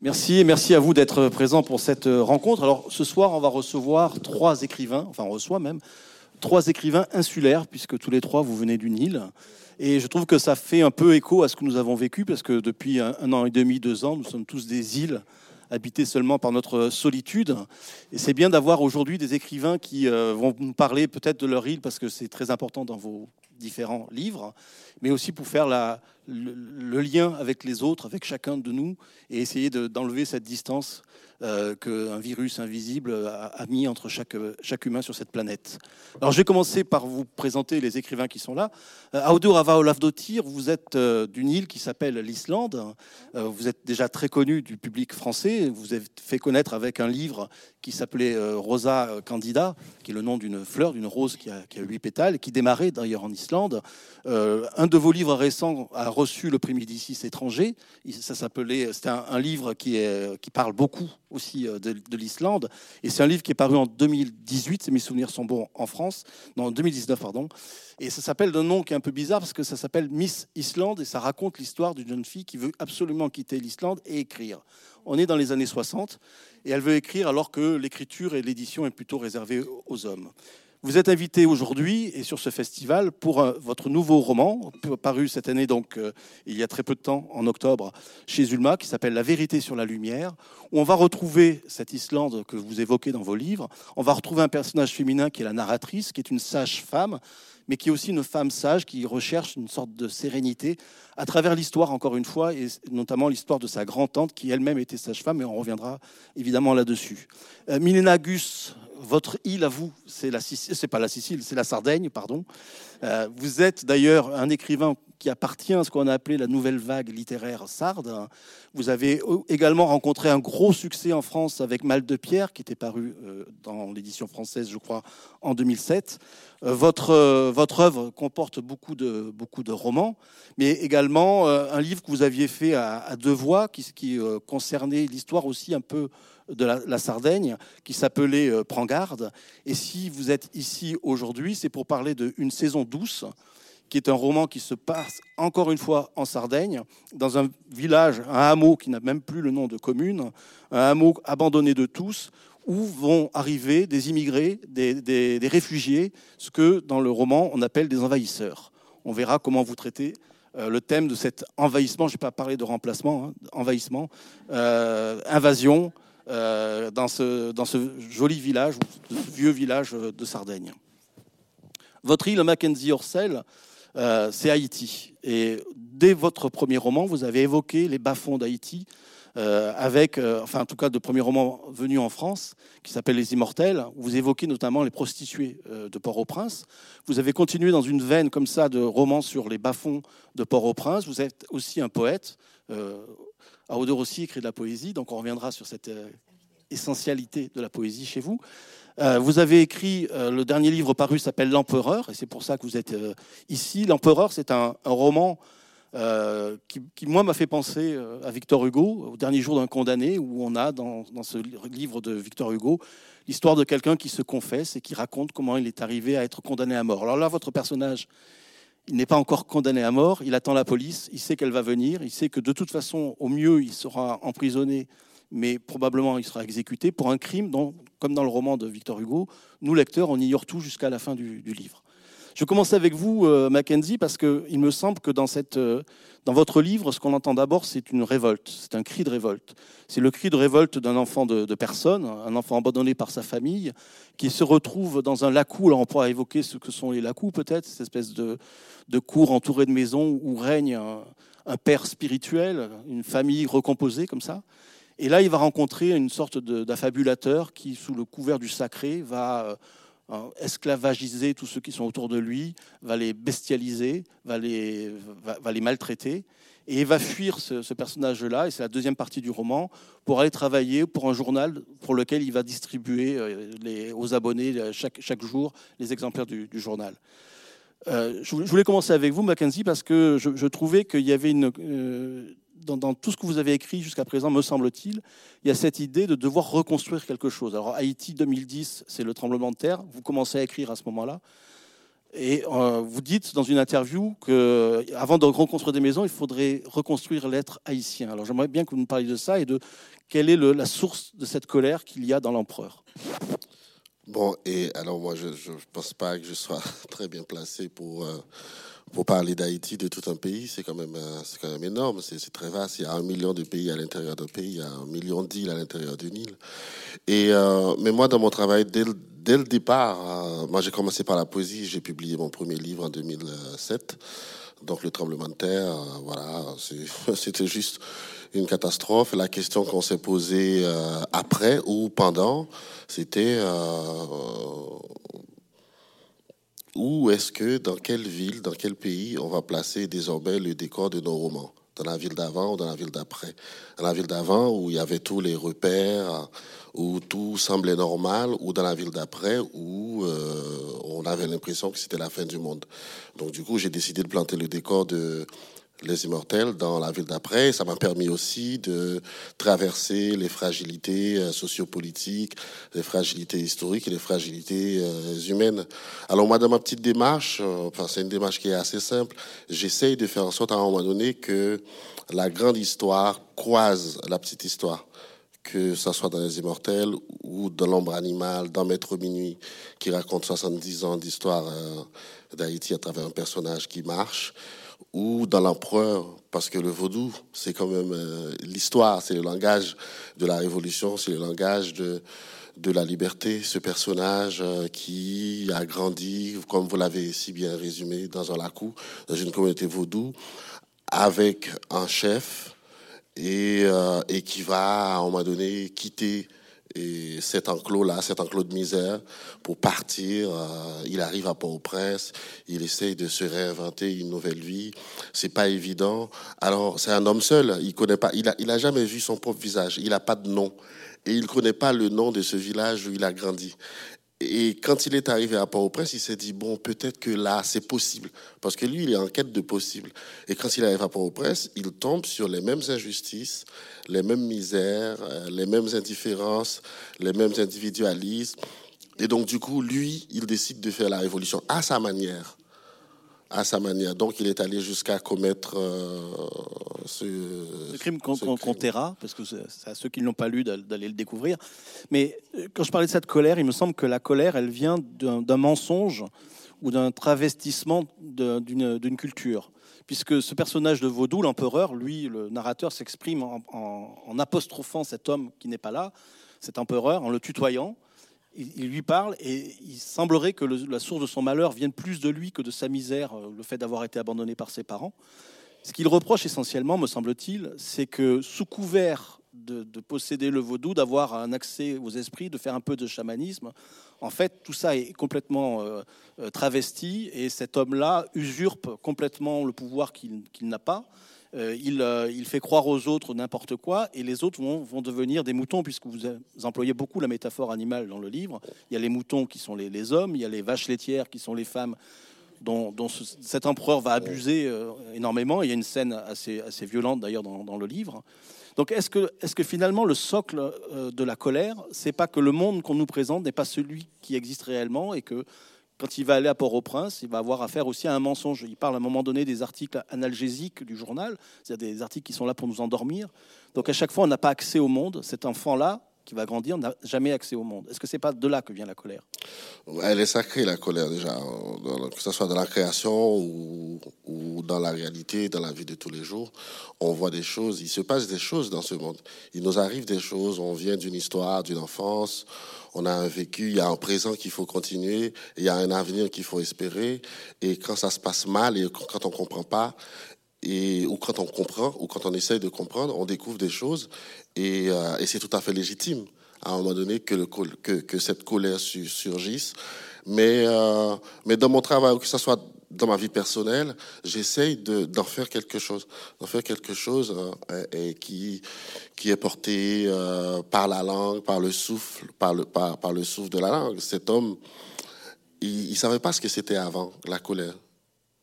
Merci et merci à vous d'être présents pour cette rencontre. Alors ce soir, on va recevoir trois écrivains, enfin on reçoit même trois écrivains insulaires, puisque tous les trois vous venez d'une île. Et je trouve que ça fait un peu écho à ce que nous avons vécu, parce que depuis un, an et demi, deux ans, nous sommes tous des îles habitées seulement par notre solitude. Et c'est bien d'avoir aujourd'hui des écrivains qui euh, vont nous parler peut-être de leur île, parce que c'est très important dans vos différents livres, mais aussi pour faire la, le, lien avec les autres, avec chacun de nous, et essayer d'enlever cette distance euh, qu'un virus invisible a, mis entre chaque, chaque humain sur cette planète. Alors je vais commencer par vous présenter les écrivains qui sont là. Euh, Audur Ava Olafdottir, vous êtes euh, d'une île qui s'appelle l'Islande. Euh, vous êtes déjà très connu du public français. Vous avez fait connaître avec un livre qui s'appelait Rosa Candida, qui est le nom d'une fleur, d'une rose qui a, qui a, huit pétales, qui démarrait d'ailleurs en Islande. un de vos livres récents a reçu le prix Médicis étranger. Ça s'appelait, c'était un, livre qui, parle beaucoup aussi euh, de, l'Islande. Et c'est un livre qui est paru en 2018, si mes souvenirs sont bons, en France. Non, en 2019, pardon. Et ça s'appelle d'un nom qui est un peu bizarre parce que ça s'appelle Miss Islande et ça raconte l'histoire d'une jeune fille qui veut absolument quitter l'Islande et écrire. On est dans les années 60 et elle veut écrire alors que l'écriture et l'édition est plutôt réservée aux hommes. Vous êtes invité aujourd'hui et sur ce festival pour votre nouveau roman, paru cette année, donc euh, il y a très peu de temps, en octobre, chez Zulma, qui s'appelle La vérité sur la lumière, où on va retrouver cette Islande que vous évoquez dans vos livres. On va retrouver un personnage féminin qui est la narratrice, qui est une sage femme, mais qui est aussi une femme sage qui recherche une sorte de sérénité à travers l'histoire, encore une fois, et notamment l'histoire de sa grand-tante qui elle-même était sage-femme, et on reviendra évidemment là-dessus. Euh, Milena Gus, votre île à vous, c'est la c'est pas la Sicile, c'est la Sardaigne, pardon. Euh, vous êtes d'ailleurs un écrivain qui appartient à ce qu'on a appelé la nouvelle vague littéraire sarde. Vous avez également rencontré un gros succès en France avec Mal de Pierre, qui était paru euh, dans l'édition française, je crois, en 2007. Euh, votre, votre œuvre comporte beaucoup de, beaucoup de romans, mais également un livre que vous aviez fait à, deux voix, qui, concernait l'histoire aussi un peu de la, Sardaigne qui s'appelait euh, Prends garde. Et si vous êtes ici aujourd'hui, c'est pour parler de Une saison douce, qui est un roman qui se passe encore une fois en Sardaigne, dans un village, un hameau qui n'a même plus le nom de commune, un hameau abandonné de tous, où vont arriver des immigrés, des, réfugiés, ce que dans le roman on appelle des envahisseurs. On verra comment vous traitez euh, le thème de cet envahissement, je ne vais pas parler de remplacement, hein, envahissement, euh, invasion, euh, dans, ce, joli village, ce vieux village de Sardaigne. Votre île, Mackenzie Orsel, euh, c'est Haïti. Et dès votre premier roman, vous avez évoqué les bas-fonds d'Haïti, euh, avec, enfin en tout cas de premier roman venu en France, qui s'appelle Les Immortels. Vous évoquez notamment les prostituées de Port-au-Prince. Vous avez continué dans une veine comme ça de romans sur les bas-fonds de Port-au-Prince. Vous êtes aussi un poète. Audor aussi écrit de la poésie, donc on reviendra sur cette euh, essentialité de la poésie chez vous. Euh, vous avez écrit, euh, le dernier livre paru s'appelle L'Empereur, et c'est pour ça que vous êtes ici. L'Empereur, c'est un, roman qui, moi, m'a fait penser à Victor Hugo, au dernier jour d'un condamné, où on a dans, dans ce livre de Victor Hugo l'histoire de quelqu'un qui se confesse et qui raconte comment il est arrivé à être condamné à mort. Alors là, votre personnage il n'est pas encore condamné à mort, il attend la police, il sait qu'elle va venir, il sait que de toute façon, au mieux, il sera emprisonné, mais probablement il sera exécuté pour un crime dont, comme dans le roman de Victor Hugo, nous, lecteurs, on ignore tout jusqu'à la fin du, livre. Je commence avec vous, euh, Mackenzie, parce qu'il me semble que euh, dans votre livre, ce qu'on entend d'abord, c'est une révolte, c'est un cri de révolte. C'est le cri de révolte d'un enfant de, personne, un enfant abandonné par sa famille, qui se retrouve dans un lacou. Alors on pourra évoquer ce que sont les lacous, peut-être, cette espèce de, de cours entourés de maisons où règne un, père spirituel, une famille recomposée comme ça. Et là, il va rencontrer une sorte d'affabulateur qui, sous le couvert du sacré, va euh, esclavagiser tous ceux qui sont autour de lui, va les bestialiser, va les, maltraiter. Et il va fuir ce, personnage-là, et c'est la deuxième partie du roman, pour aller travailler pour un journal pour lequel il va distribuer euh, aux abonnés euh, chaque, jour les exemplaires du journal. Euh, je voulais commencer avec vous, Mackenzie, parce que je, trouvais qu'il y avait une. Euh, dans, tout ce que vous avez écrit jusqu'à présent, me semble-t-il, il y a cette idée de devoir reconstruire quelque chose. Alors, Haïti 2010, c'est le tremblement de terre. Vous commencez à écrire à ce moment-là. Et euh, vous dites dans une interview que, avant de reconstruire des maisons, il faudrait reconstruire l'être haïtien. Alors j'aimerais bien que vous nous parliez de ça et de quelle est la source de cette colère qu'il y a dans l'empereur. Bon, et alors moi, je ne pense pas que je sois très bien placé pour, euh, pour parler d'Haïti, de tout un pays. C'est quand, même, euh, quand même énorme, c'est, très vaste. Il y a un million de pays à l'intérieur d'un pays, il y a un million d'îles à l'intérieur d'une île. Et, euh, mais moi, dans mon travail, dès, le départ, moi j'ai commencé par la poésie, j'ai publié mon premier livre en 2007. Donc le tremblement de terre, voilà, c'était juste une catastrophe. La question qu'on s'est posée euh, après ou pendant, c'était euh, où est-ce que, dans quelle ville, dans quel pays, on va placer désormais le décor de nos romans? Dans la ville d'avant ou dans la ville d'après? Dans la ville d'avant, où il y avait tous les repères, où tout semblait normal, ou dans la ville d'après, où euh, on avait l'impression que c'était la fin du monde. Donc du coup, j'ai décidé de planter le décor de les Immortels dans la ville d'après. Ça m'a permis aussi de traverser les fragilités euh, sociopolitiques, les fragilités historiques et les fragilités euh, humaines. Alors moi, dans ma petite démarche, euh, enfin c'est une démarche qui est assez simple, j'essaye de faire en sorte à un moment donné que la grande histoire croise la petite histoire que ce soit dans Les Immortels ou dans L'ombre animale, dans Maître Minuit, qui raconte 70 ans d'histoire d'Haïti à travers un personnage qui marche ou dans l'empereur, parce que le vaudou, c'est quand même euh, l'histoire, c'est le langage de la révolution, c'est le langage de, de la liberté. Ce personnage euh, qui a grandi, comme vous l'avez si bien résumé, dans un lacou, dans une communauté vaudou, avec un chef et, euh, et qui va, à un moment donné, quitter et cet enclos-là, cet enclos de misère, pour partir, euh, il arrive à Port-au-Prince, il essaye de se réinventer une nouvelle vie. C'est pas évident. Alors, c'est un homme seul. Il connaît pas, il a, il a jamais vu son propre visage. Il a pas de nom. Et il connaît pas le nom de ce village où il a grandi. Et quand il est arrivé à Port-au-Prince, il s'est dit, bon, peut-être que là, c'est possible. Parce que lui, il est en quête de possible. Et quand il arrive à Port-au-Prince, il tombe sur les mêmes injustices, les mêmes misères, euh, les mêmes indifférences, les mêmes individualismes. Et donc, du coup, lui, il décide de faire la révolution à sa manière à sa manière. Donc il est allé jusqu'à commettre euh, ce, crime qu'on taira, parce que c'est à ceux qui ne l'ont pas lu d'aller le découvrir. Mais euh, quand je parlais de cette colère, il me semble que la colère, elle vient d'un mensonge ou d'un travestissement d'une culture. Puisque ce personnage de Vaudou, l'empereur, lui, le narrateur, s'exprime en, en apostrophant cet homme qui n'est pas là, cet empereur, en le tutoyant il, lui parle et il semblerait que la source de son malheur vienne plus de lui que de sa misère, euh, le fait d'avoir été abandonné par ses parents. Ce qu'il reproche essentiellement, me semble-t-il, c'est que sous couvert de, posséder le vaudou, d'avoir un accès aux esprits, de faire un peu de chamanisme, en fait, tout ça est complètement euh, euh, travesti et cet homme-là usurpe complètement le pouvoir qu'il n'a pas. Euh, euh, il, fait croire aux autres n'importe quoi, et les autres vont, devenir des moutons, puisque vous, employez beaucoup la métaphore animale dans le livre. Il y a les moutons qui sont les, hommes, il y a les vaches laitières qui sont les femmes, dont, cet empereur va abuser euh, énormément. Il y a une scène assez, violente d'ailleurs dans, le livre. Donc est-ce que, que finalement le socle de la colère, c'est pas que le monde qu'on nous présente n'est pas celui qui existe réellement et que quand il va aller à Port-au-Prince, il va avoir affaire aussi à un mensonge. Il parle à un moment donné des articles analgésiques du journal, c'est-à-dire des articles qui sont là pour nous endormir. Donc à chaque fois, on n'a pas accès au monde. Cet enfant-là, qui va grandir n'a jamais accès au monde. Est-ce que c'est pas de là que vient la colère? Elle est sacrée, la colère, déjà, que ce soit dans la création ou, ou, dans la réalité, dans la vie de tous les jours. On voit des choses, il se passe des choses dans ce monde. Il nous arrive des choses, on vient d'une histoire, d'une enfance, on a un vécu, il y a un présent qu'il faut continuer, il y a un avenir qu'il faut espérer. Et quand ça se passe mal et quand on comprend pas, et, ou quand on comprend, ou quand on essaye de comprendre, on découvre des choses et, euh, et c'est tout à fait légitime à un moment donné que, cette colère surgisse. Mais, euh, mais dans mon travail, que ce soit dans ma vie personnelle, j'essaye d'en faire quelque chose, d'en faire quelque chose euh, qui, est porté par la langue, par le souffle, par le, souffle de la langue. Cet homme, il ne savait pas ce que c'était avant, la colère.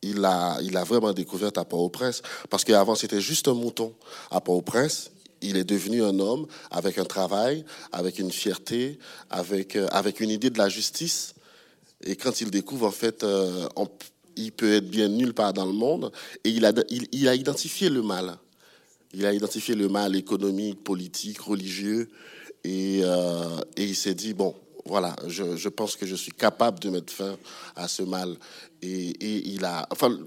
Il a, il a vraiment découvert à Port-au-Prince, parce qu'avant c'était juste un mouton. À Port-au-Prince, il est devenu un homme avec un travail, avec une fierté, avec, euh, avec une idée de la justice Et quand il découvre, en fait, euh, il peut être bien nulle part dans le monde. Et il a, il, a identifié le mal. Il a identifié le mal économique, politique, religieux. Et, euh, et il s'est dit, bon, voilà, je, je, pense que je suis capable de mettre fin à ce mal. Et, et il a, enfin,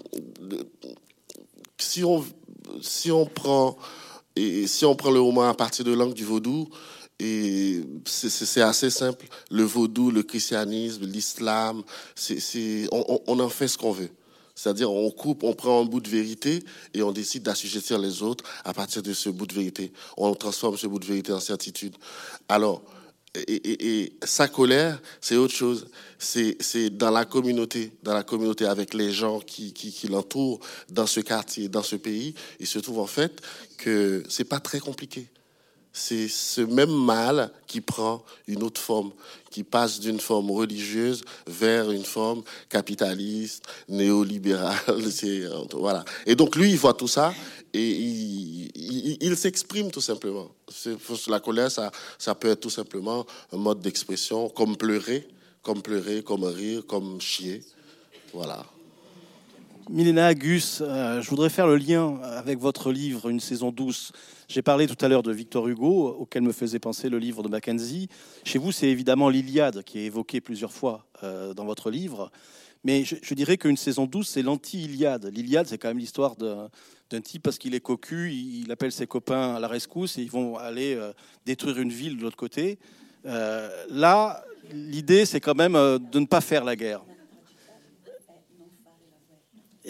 si on, si on prend, et si on prend le roman à partir de l'angle du vaudou, c'est assez simple. Le vaudou, le christianisme, l'islam, on, on, en fait ce qu'on veut. C'est-à-dire, on coupe, on prend un bout de vérité et on décide d'assujettir les autres à partir de ce bout de vérité. On transforme ce bout de vérité en certitude. Alors, et, sa colère, c'est autre chose. C'est dans la communauté, dans la communauté avec les gens qui, l'entourent, dans ce quartier, dans ce pays. Il se trouve en fait que c'est pas très compliqué. C'est ce même mal qui prend une autre forme, qui passe d'une forme religieuse vers une forme capitaliste, néolibérale. Voilà. Et donc lui, il voit tout ça et il, s'exprime tout simplement. La colère, ça peut être tout simplement un mode d'expression, comme pleurer, comme pleurer, comme rire, comme chier. Voilà. Milena Gus, euh, je voudrais faire le lien avec votre livre Une saison douce. J'ai parlé tout à l'heure de Victor Hugo, auquel me faisait penser le livre de Mackenzie. Chez vous, c'est évidemment l'Iliade qui est évoquée plusieurs fois euh, dans votre livre. Mais je, dirais qu'une saison douce, c'est l'anti-Iliade. L'Iliade, c'est quand même l'histoire d'un type parce qu'il est cocu, il, appelle ses copains à la rescousse et ils vont aller euh, détruire une ville de l'autre côté. là, l'idée, c'est quand même de ne pas faire la guerre.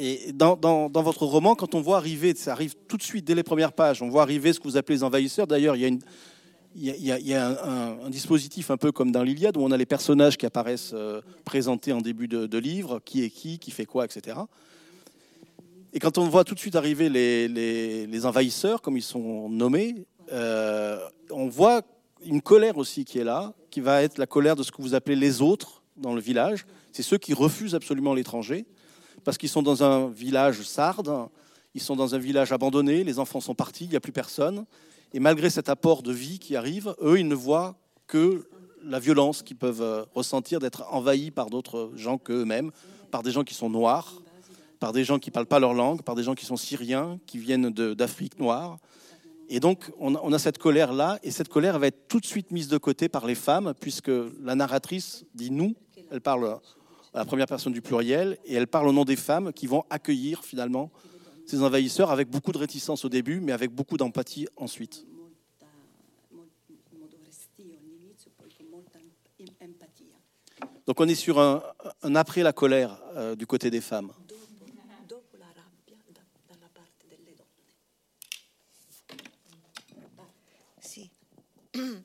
Et dans, votre roman, quand on voit arriver, ça arrive tout de suite dès les premières pages, on voit arriver ce que vous appelez les envahisseurs. D'ailleurs, il y a, une, il y un, dispositif un peu comme dans l'Iliade où on a les personnages qui apparaissent euh, présentés en début de, livre, qui est qui, qui fait quoi, etc. Et quand on voit tout de suite arriver les, envahisseurs, comme ils sont nommés, euh, on voit une colère aussi qui est là, qui va être la colère de ce que vous appelez les autres dans le village. C'est ceux qui refusent absolument l'étranger parce qu'ils sont dans un village sarde, ils sont dans un village abandonné, les enfants sont partis, il n'y a plus personne. Et malgré cet apport de vie qui arrive, eux, ils ne voient que la violence qu'ils peuvent euh, ressentir d'être envahis par d'autres gens qu'eux-mêmes, par des gens qui sont noirs, par des gens qui ne parlent pas leur langue, par des gens qui sont syriens, qui viennent d'Afrique noire. Et donc, on a cette colère-là, et cette colère va être tout de suite mise de côté par les femmes, puisque la narratrice dit nous, elle parle la première personne du pluriel, et elle parle au nom des femmes qui vont accueillir finalement ces envahisseurs avec beaucoup de réticence au début, mais avec beaucoup d'empathie ensuite. Donc on est sur un, après la colère euh, du côté des femmes.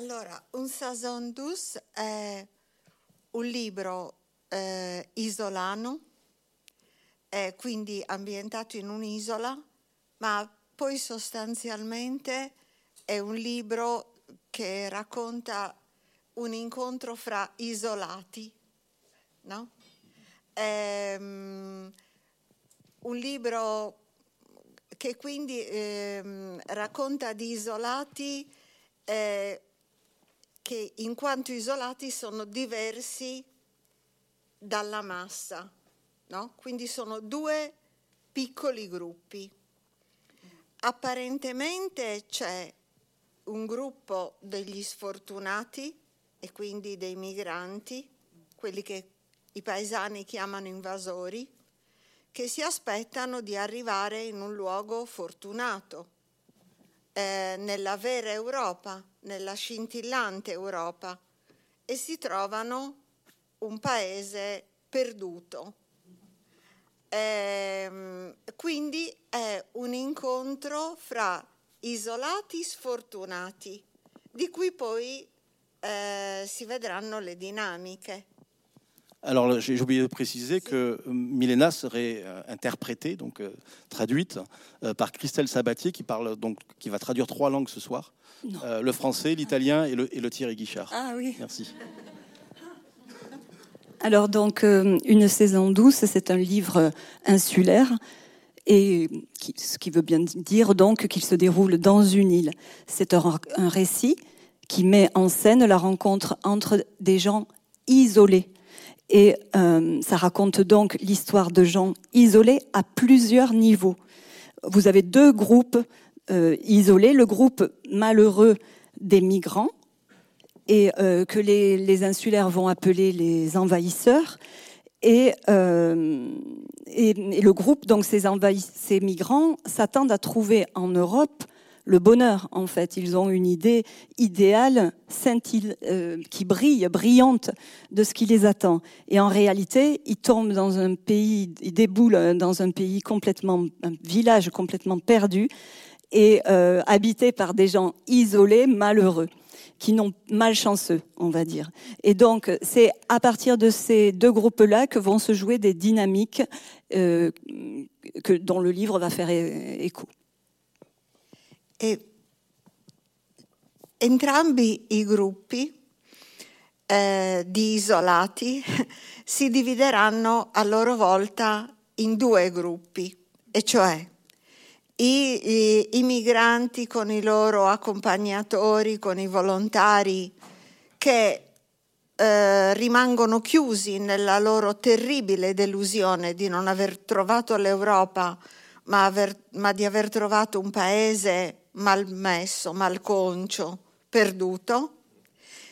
Allora, un saison douce un libro eh, isolano, eh, quindi ambientato in un'isola, ma poi sostanzialmente è un libro che racconta un incontro fra isolati, no? È, um, un libro che quindi eh, racconta di isolati eh, che in quanto isolati sono diversi dalla massa, no? quindi sono due piccoli gruppi. Apparentemente c'è un gruppo degli sfortunati e quindi dei migranti, quelli che i paesani chiamano invasori, che si aspettano di arrivare in un luogo fortunato, eh, nella vera Europa, nella scintillante Europa e si trovano un paese perduto. Eh, quindi è un incontro fra isolati sfortunati, di cui poi eh, si vedranno le dinamiche. Alors j'ai oublié de préciser que euh, Milena serait euh, interprétée, donc euh, traduite, par Christelle Sabatier qui parle donc qui va traduire trois langues ce soir le français, l'italien et le, et le Thierry Guichard. Ah oui. Merci. Alors donc une saison douce, c'est un livre insulaire et ce qui veut bien dire donc qu'il se déroule dans une île. C'est un, un récit qui met en scène la rencontre entre des gens isolés Et euh, ça raconte donc l'histoire de gens isolés à plusieurs niveaux. Vous avez deux groupes euh, isolés, le groupe malheureux des migrants, et euh, que les, insulaires vont appeler les envahisseurs, et, euh, et, le groupe, donc ces, ces migrants, s'attendent à trouver en Europe le bonheur, en fait. Ils ont une idée idéale, euh, qui brille, brillante de ce qui les attend. Et en réalité, ils tombent dans un pays, ils déboulent dans un pays complètement, un village complètement perdu et euh, habité par des gens isolés, malheureux qui n'ont malchanceux, on va dire. Et donc, c'est à partir de ces deux groupes-là que vont se jouer des dynamiques euh, que, dont le livre va faire écho. E entrambi i gruppi eh, di isolati si divideranno a loro volta in due gruppi, e cioè i, i, i migranti con i loro accompagnatori, con i volontari che eh, rimangono chiusi nella loro terribile delusione di non aver trovato l'Europa, ma, aver, ma di aver trovato un paese malmesso, malconcio, perduto,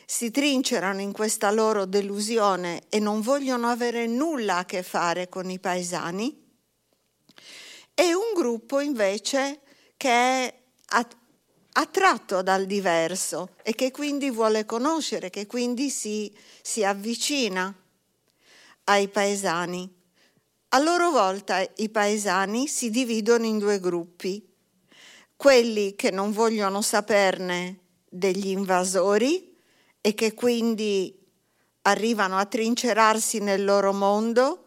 si trincerano in questa loro delusione e non vogliono avere nulla a che fare con i paesani, e un gruppo invece che è attratto dal diverso e che quindi vuole conoscere, che quindi si, si avvicina ai paesani. A loro volta i paesani si dividono in due gruppi, quelli che non vogliono saperne degli invasori e che quindi arrivano a trincerarsi nel loro mondo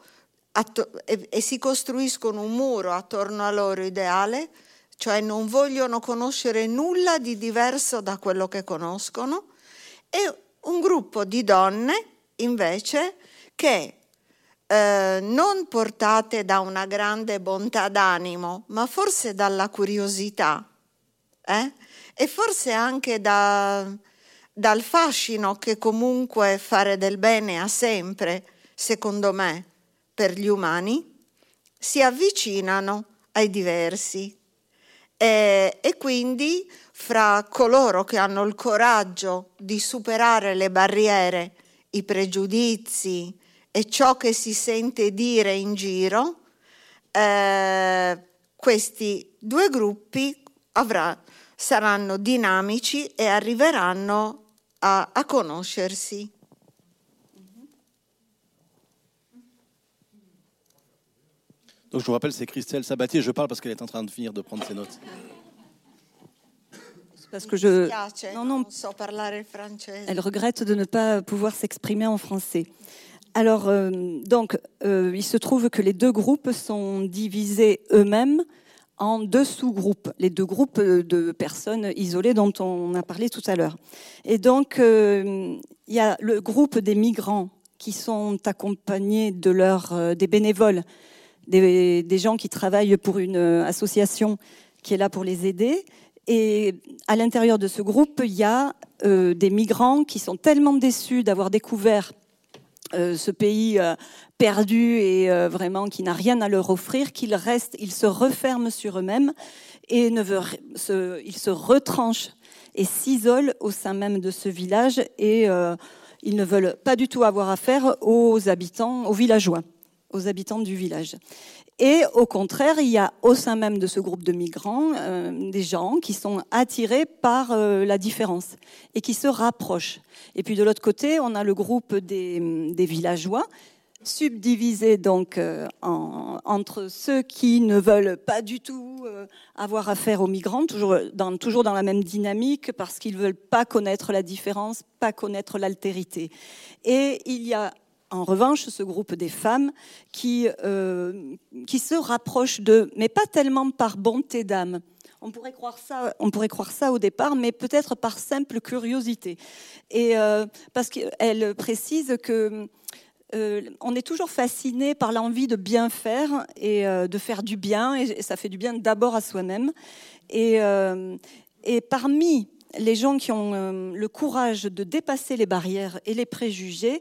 e, e si costruiscono un muro attorno al loro ideale, cioè non vogliono conoscere nulla di diverso da quello che conoscono, e un gruppo di donne invece che eh, non portate da una grande bontà d'animo, ma forse dalla curiosità eh? e forse anche da, dal fascino che comunque fare del bene ha sempre, secondo me, per gli umani, si avvicinano ai diversi. E, e quindi fra coloro che hanno il coraggio di superare le barriere, i pregiudizi, e ciò che si sente dire in giro, eh, questi due gruppi avrà, saranno dinamici e arriveranno a, a conoscersi. Donc je vous rappelle, c'est Christelle Sabatier. Je parle parce qu'elle est en train de finir de prendre ses notes. Parce que je. Non, non. Elle regrette de ne pas pouvoir s'exprimer en français. Alors, euh, donc, euh, il se trouve que les deux groupes sont divisés eux-mêmes en deux sous-groupes, les deux groupes de personnes isolées dont on a parlé tout à l'heure. Et donc, euh, il y a le groupe des migrants qui sont accompagnés de leurs des bénévoles, des, gens qui travaillent pour une association qui est là pour les aider. Et à l'intérieur de ce groupe, il y a des migrants qui sont tellement déçus d'avoir découvert euh, ce pays euh, perdu et euh, vraiment qui n'a rien à leur offrir, qu'ils restent, ils se referment sur eux-mêmes et ils se retranchent et s'isolent au sein même de ce village et ils ne veulent pas du tout avoir affaire aux habitants, aux villageois, aux habitants du village. Et au contraire, il y a au sein même de ce groupe de migrants euh, des gens qui sont attirés par euh, la différence et qui se rapprochent. Et puis de l'autre côté, on a le groupe des, des villageois subdivisés donc euh, en, entre ceux qui ne veulent pas du tout avoir affaire aux migrants, toujours dans, toujours dans la même dynamique, parce qu'ils veulent pas connaître la différence, pas connaître l'altérité. Et il y a en revanche, ce groupe des femmes qui, euh, qui se rapprochent d'eux, mais pas tellement par bonté d'âme. On pourrait croire ça, on pourrait croire ça au départ, mais peut-être par simple curiosité. Et euh, parce qu'elle précise que euh, on est toujours fasciné par l'envie de bien faire et de faire du bien, et ça fait du bien d'abord à soi-même. Et, et parmi les gens qui ont le courage de dépasser les barrières et les préjugés,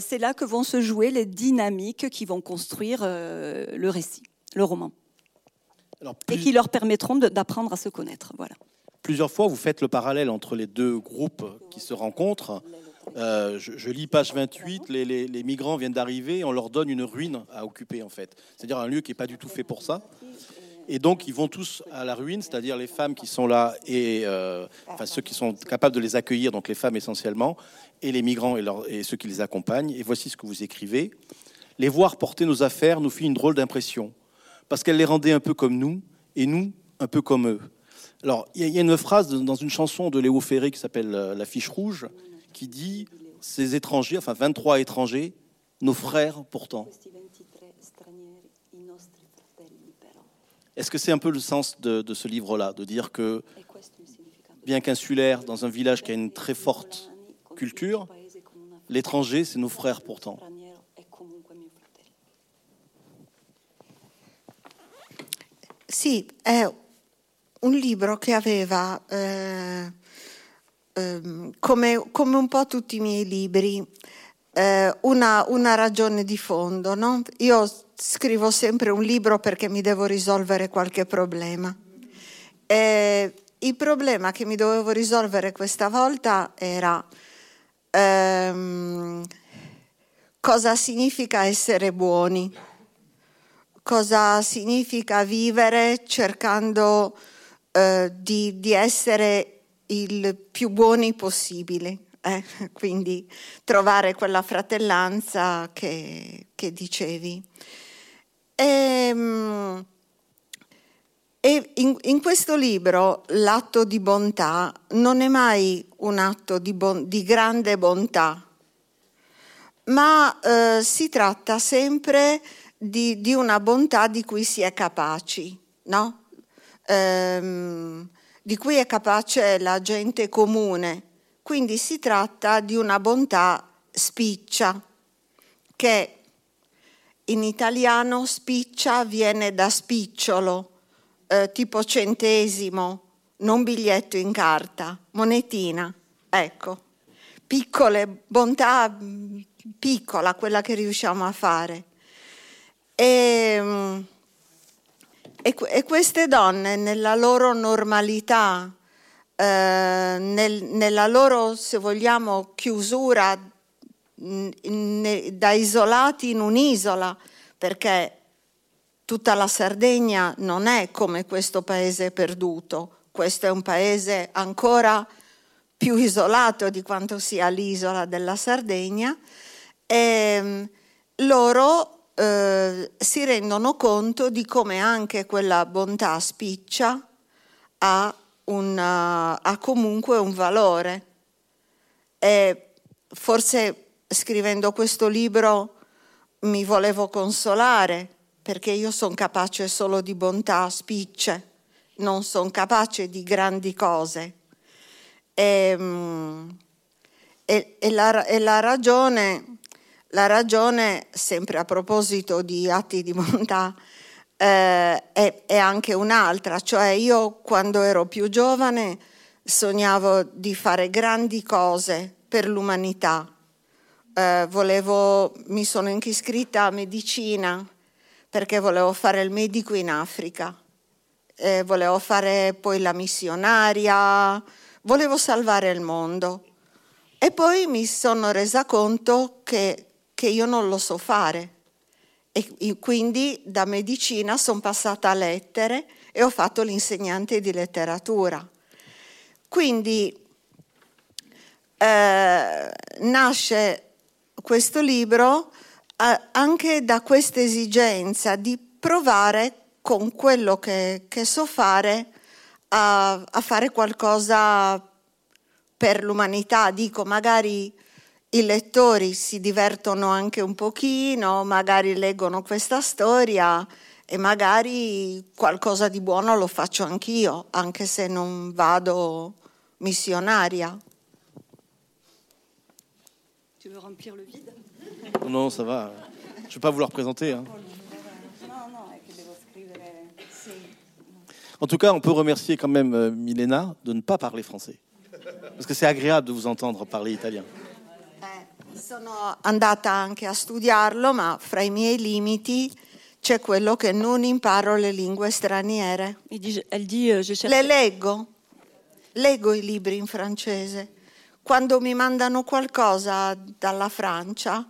c'est là que vont se jouer les dynamiques qui vont construire le récit, le roman. Et qui leur permettront d'apprendre à se connaître. Voilà. Plusieurs fois, vous faites le parallèle entre les deux groupes qui se rencontrent. Euh, je, lis page 28, les, migrants viennent d'arriver, on leur donne une ruine à occuper en fait. C'est-à-dire un lieu qui n'est pas du tout fait pour ça. Et donc ils vont tous à la ruine, c'est-à-dire les femmes qui sont là et euh, enfin, ceux qui sont capables de les accueillir, donc les femmes essentiellement, et les migrants et, et ceux qui les accompagnent. Et voici ce que vous écrivez. Les voir porter nos affaires nous fit une drôle d'impression, parce qu'elle les rendait un peu comme nous, et nous un peu comme eux. Alors, il y a une phrase dans une chanson de Léo Ferré qui s'appelle euh, La fiche rouge, qui dit Ces étrangers, enfin 23 étrangers, nos frères pourtant. Est-ce que c'est un peu le sens de, ce livre-là, de dire que, bien qu'insulaire, dans un village qui a une très forte culture, l'étranger, c'est nos frères pourtant. Si, è un libro che aveva, eh, eh, come, un po' tutti i miei eh, una, una, ragione di fondo. No? Io scrivo sempre un libro perché mi devo risolvere qualche problema. il problema che mi dovevo risolvere questa volta era ehm, cosa significa essere buoni, cosa significa vivere cercando eh, di, di, essere il più buoni possibile. Eh? Quindi trovare quella fratellanza che, che dicevi. E, ehm, e in, in, questo libro l'atto di bontà non è mai un atto di, bon, di grande bontà, ma eh, si tratta sempre di, di, una bontà di cui si è capaci, no? ehm, di cui è capace la gente comune. Quindi si tratta di una bontà spiccia, che in italiano spiccia viene da spicciolo, eh, tipo centesimo, non biglietto in carta, monetina. Ecco, piccole bontà, piccola quella che riusciamo a fare. E, ehm, e, e queste donne nella loro normalità, eh, nel, nella loro, se vogliamo, chiusura in, da isolati in un'isola, perché tutta la Sardegna non è come questo paese perduto, questo è un paese ancora più isolato di quanto sia l'isola della Sardegna, e ehm, loro eh, si rendono conto di come anche quella bontà spiccia ha, una, ha comunque un valore. E forse scrivendo questo libro mi volevo consolare perché io sono capace solo di bontà spicce, non sono capace di grandi cose. E, ehm, e, e, la, e la ragione la ragione, sempre a proposito di atti di bontà, eh, è, è, anche un'altra, cioè io quando ero più giovane sognavo di fare grandi cose per l'umanità. Eh, volevo, mi sono iscritta a medicina perché volevo fare il medico in Africa, eh, volevo fare poi la missionaria, volevo salvare il mondo. E poi mi sono resa conto che che io non lo so fare. E quindi da medicina sono passata a lettere e ho fatto l'insegnante di letteratura. Quindi eh, nasce questo libro eh, anche da questa esigenza di provare con quello che, che so fare a, a, fare qualcosa per l'umanità. Dico, magari i lettori si divertono anche un pochino, magari leggono questa storia e magari qualcosa di buono lo faccio anch'io, anche se non vado missionaria. Tu veux remplir le vide Non, ça va. Je ne vais pas vous la représenter. Hein. En tout cas, on peut remercier quand même euh, Milena de ne pas parler français. Parce que c'est agréable de vous entendre parler italien. Sono andata anche a studiarlo, ma fra i miei limiti c'è quello che non imparo le lingue straniere. Je Le leggo, leggo i libri in francese. Quando mi mandano qualcosa dalla Francia,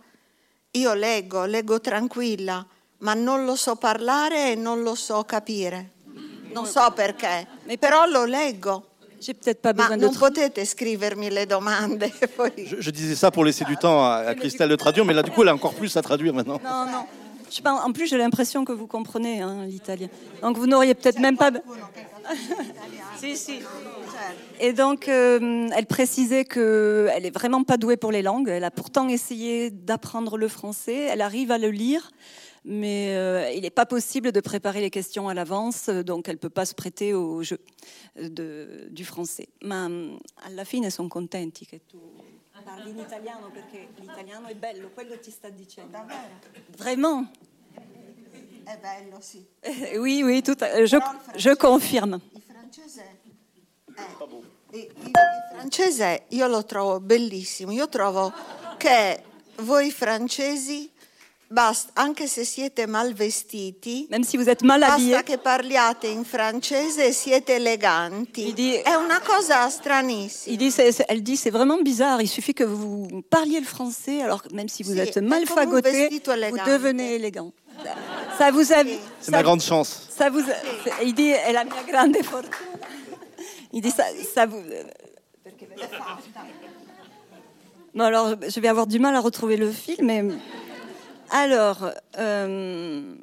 io leggo, leggo tranquilla, ma non lo so parlare e non lo so capire. Non so perché, però lo leggo. Pas Ma non potete scrivermi le domande. Poi... Je, je, disais ça pour laisser du temps à, à Christelle de traduire, mais là, du coup, elle a encore plus à traduire maintenant. Non, non. Je pas, en plus, j'ai l'impression que vous comprenez hein, l'italien. Donc, vous n'auriez peut-être même pas. si, si. Et donc, euh, elle précisait qu'elle n'est vraiment pas douée pour les langues. Elle a pourtant essayé d'apprendre le français. Elle arrive à le lire, mais euh, il n'est pas possible de préparer les questions à l'avance, donc elle ne peut pas se prêter au jeu de, du français. Ma alla fine sono contenti che tu parli in italiano perché l'italiano è bello, quello ti sta dicendo. Vraiment? È bello, sì. oui, oui, tout à, je, je confirme. Il francese eh, il, il francese io lo trovo bellissimo. Io trovo che voi francesi Basta, anche se siete mal vestiti, Même si vous êtes mal basta habillé, che parliate in francese e siete eleganti. dit- È una cosa stranissima. il dit, c'est- c'est- elle dit c'est vraiment bizarre. Il suffit que vous parliez le français, alors que même si vous Si, êtes è mal fagoté, vous devenez élégant. Ça vous a, C'est ça, ma grande chance. ça vous, a- il dit è la mia grande fortuna. Il dit ça, ça vous. Bon alors, je vais avoir du mal à retrouver le film, mais alors. euh,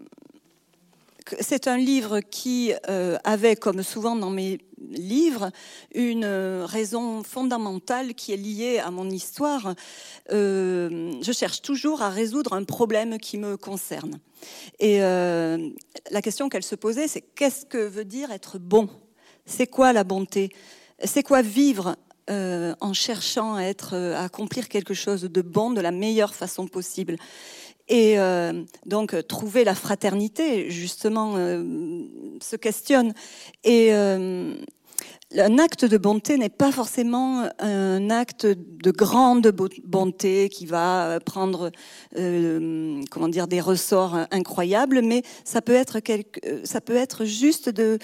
c'est un livre qui euh, avait, comme souvent dans mes livres, une raison fondamentale qui est liée à mon histoire. Euh, je cherche toujours à résoudre un problème qui me concerne. Et la question qu'elle se posait, c'est qu'est-ce que veut dire être bon? C'est quoi la bonté? C'est quoi vivre en cherchant à, être, à accomplir quelque chose de bon de la meilleure façon possible? Et euh, donc euh, trouver la fraternité, justement, euh, se questionne. Et un acte de bonté n'est pas forcément un acte de grande bo- bonté qui va prendre, comment dire, des ressorts incroyables, mais ça peut être ça peut être juste de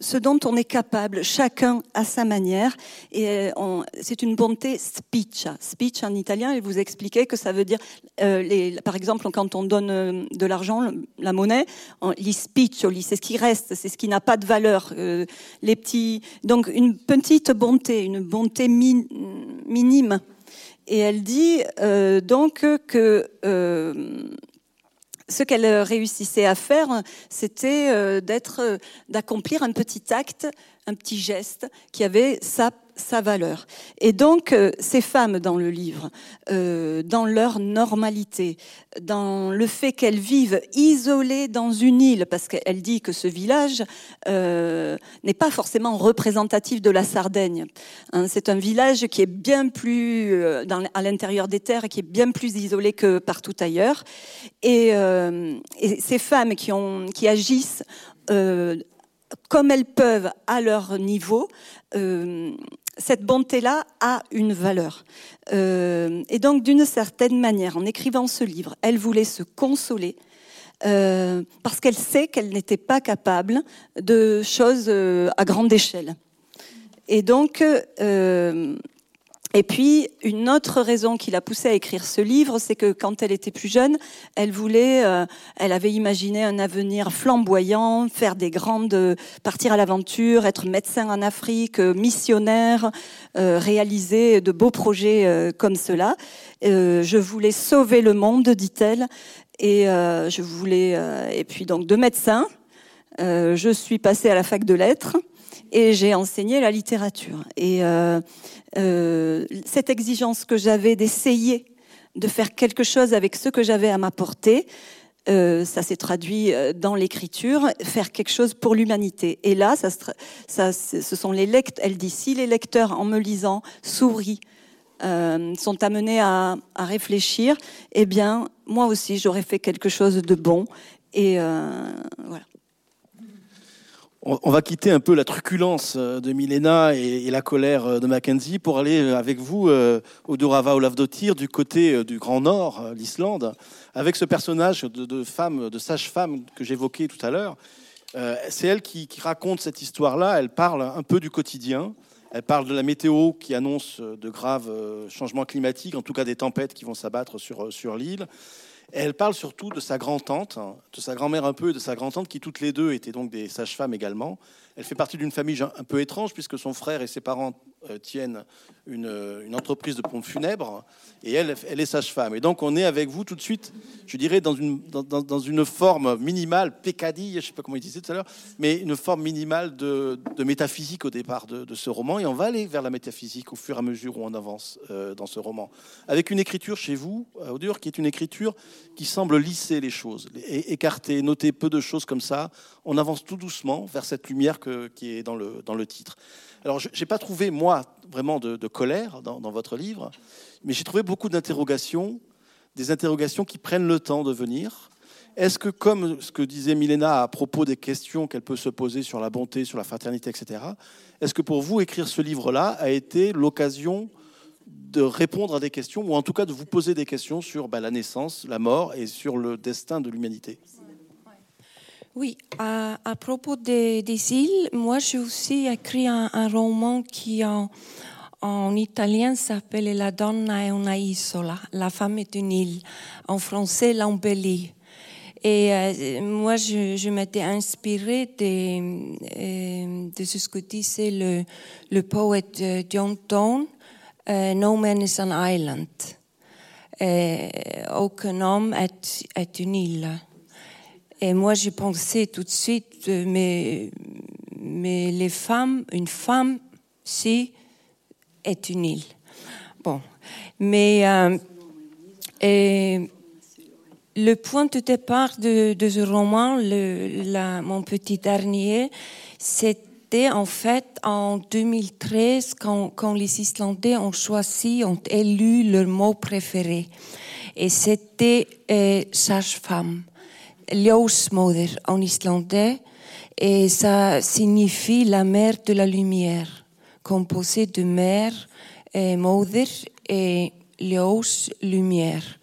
ce dont on est capable, chacun à sa manière. Et euh, c'est une bonté spiccia. Speech en italien, il vous expliquait que ça veut dire, euh, les, par exemple, quand on donne euh, de l'argent, la monnaie, on, gli spiccioli, c'est ce qui reste, c'est ce qui n'a pas de valeur. euh, les petits, donc une petite bonté, une bonté mi- minime. Et elle dit euh, donc que euh, ce qu'elle réussissait à faire, c'était euh, d'être, euh, d'accomplir un petit acte, un petit geste qui avait sa, valeur. Et donc, euh, ces femmes dans le livre, euh, dans leur normalité, dans le fait qu'elles vivent isolées dans une île, parce qu'elle dit que ce village euh, n'est pas forcément représentatif de la Sardaigne. Hein, c'est un village qui est bien plus à l'intérieur des terres, qui est bien plus isolé que partout ailleurs. Et, ces femmes qui, agissent comme elles peuvent à leur niveau, euh, cette bonté-là a une valeur. Euh, et donc, d'une certaine manière, en écrivant ce livre, elle voulait se consoler. euh, parce qu'elle sait qu'elle n'était pas capable de choses à grande échelle. Et donc, et puis, une autre raison qui l'a poussée à écrire ce livre, c'est que quand elle était plus jeune, elle voulait, euh, elle avait imaginé un avenir flamboyant, faire des grandes, euh, partir à l'aventure, être médecin en Afrique, euh, missionnaire, euh, réaliser de beaux projets euh, comme cela. Euh, je voulais sauver le monde, dit-elle, et je voulais, et puis donc de médecin, je suis passée à la fac de lettres et j'ai enseigné la littérature. Et euh, euh, cette exigence que j'avais d'essayer de faire quelque chose avec ce que j'avais à m'apporter, euh, ça s'est traduit dans l'écriture, faire quelque chose pour l'humanité. Et là, ça, ça, ce sont les lecteurs. Elle dit si les lecteurs, en me lisant, sourient, euh, sont amenés à, réfléchir, eh bien, moi aussi, j'aurais fait quelque chose de bon. Et voilà. On, va quitter un peu la truculence euh, de Milena et, la colère euh, de Mackenzie pour aller euh, avec vous au Dorava Olavdotir du côté du Grand Nord, l'Islande, avec ce personnage de, femme, de sage-femme que j'évoquais tout à l'heure. c'est elle qui, raconte cette histoire-là. Elle parle un peu du quotidien. Elle parle de la météo qui annonce de graves changements climatiques, en tout cas des tempêtes qui vont s'abattre sur l'île elle parle surtout de sa grand-tante, hein, de sa grand-mère un peu et de sa grand-tante, qui toutes les deux étaient donc des sages-femmes également. Elle fait partie d'une famille un peu étrange, puisque son frère et ses parents tiennent une, une, entreprise de pompes funèbres, et elle, est sage-femme. Et donc on est avec vous tout de suite, je dirais, dans une, forme minimale, pécadille, je ne sais pas comment il disait tout à l'heure, mais une forme minimale de, métaphysique au départ de, ce roman, et on va aller vers la métaphysique au fur et à mesure où on avance euh, dans ce roman. Avec une écriture chez vous, à Audur, qui est une écriture qui semble lisser les choses, écarter, noter peu de choses comme ça. On avance tout doucement vers cette lumière qui est dans le titre. Alors, je n'ai pas trouvé, moi, vraiment de, colère dans, votre livre, mais j'ai trouvé beaucoup d'interrogations, des interrogations qui prennent le temps de venir. Est-ce que, comme ce que disait Milena à propos des questions qu'elle peut se poser sur la bonté, sur la fraternité, etc., est-ce que pour vous, écrire ce livre-là a été l'occasion de répondre à des questions, ou en tout cas de vous poser des questions sur bah, la naissance, la mort et sur le destin de l'humanité? Oui, à, propos des, îles, moi j'ai aussi écrit un, roman qui en, en italien s'appelle La donna è una isola, la femme est une île, en français l'embellie. Et euh, moi, je, m'étais inspirée de, euh, de ce que disait le, le poète euh, John Donne, No man is an island. aucun homme est, est une île. Et moi, j'ai pensé tout de suite, euh, mais, mais les femmes, une femme, si, est une île. Bon. Mais euh, et le point de départ de, de ce roman, le, la, mon petit dernier, c'était en fait en 2013 quand, quand, les Islandais ont choisi, ont élu leur mot préféré. Et c'était euh, sage-femme ljósmóðir en islandais et ça signifie la mère de la lumière, composée de mère, et móðir et ljós, lumière.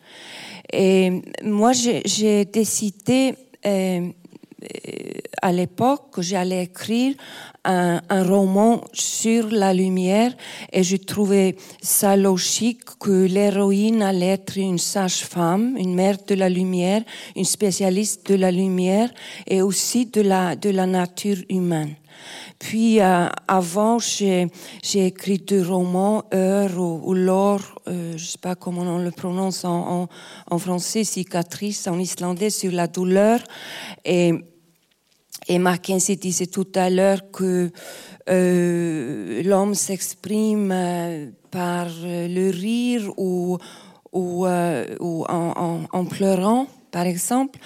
Et moi, j'ai décidé euh, à l'époque que j'allais écrire un, un, roman sur la lumière et je trouvais ça logique que l'héroïne allait être une sage-femme, une mère de la lumière, une spécialiste de la lumière et aussi de la, de la nature humaine. Puis euh, avant, j'ai écrit deux romans, Heure ou, ou L'or, euh, je ne sais pas comment on le prononce en, français, cicatrice en islandais sur la douleur. Et et Mackenzie disait tout à l'heure que euh, l'homme s'exprime par le rire ou, en, pleurant, par exemple.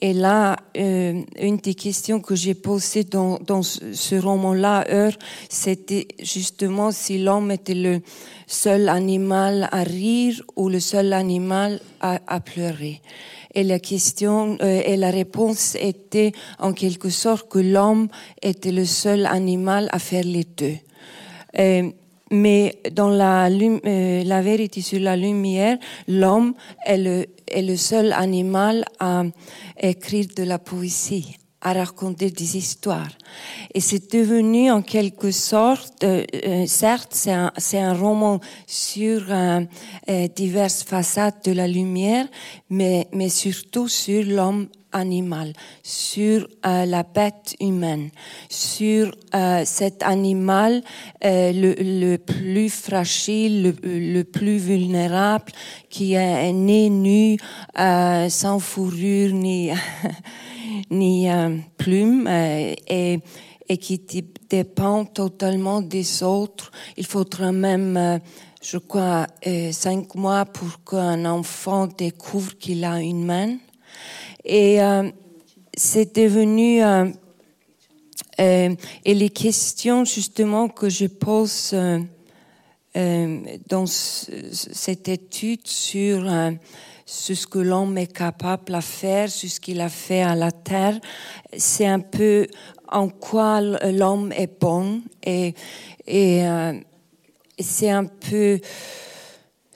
Et là, euh, une des questions que j'ai posées dans, ce roman-là, Heure, c'était justement si l'homme était le seul animal à rire ou le seul animal à, à pleurer et la question euh, et la réponse était en quelque sorte que l'homme était le seul animal à faire les deux. Euh, mais dans la, euh, la vérité sur la lumière, l'homme est le seul animal à écrire de la poésie, à raconter des histoires. Et c'est devenu en quelque sorte, euh, euh certes, c'est un, un, roman sur euh, euh, diverses façades de la lumière, mais, mais surtout sur l'homme animal, sur euh, la bête humaine, sur cet animal le, le, plus fragile, le, le, plus vulnérable, qui est né nu, sans fourrure ni ni euh, plume euh, et, et, qui dépend totalement des autres. Il faudra même, euh, je crois, cinq mois pour qu'un enfant découvre qu'il a une main. Et c'est devenu et les questions justement que je pose euh, dans cette étude sur euh, ce que l'homme est capable à faire, sur ce qu'il a fait à la terre, c'est un peu en quoi l'homme est bon et, et euh, c'est un peu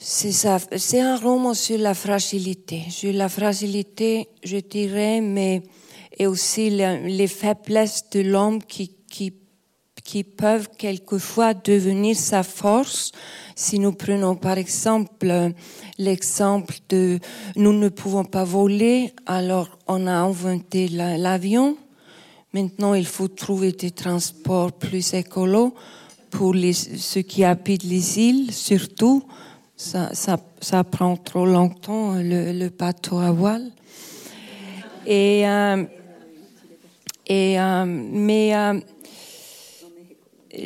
c'est un roman sur la fragilité, sur la fragilité, je dirais, mais et aussi les, faiblesses de l'homme qui, qui, peuvent quelquefois devenir sa force. Si nous prenons par exemple l'exemple de nous ne pouvons pas voler, alors on a inventé l'avion. Maintenant, il faut trouver des transports plus écolos pour ceux qui habitent les îles, surtout. Ça, prend trop longtemps, le, le bateau à voile. Et, euh, euh, mais euh,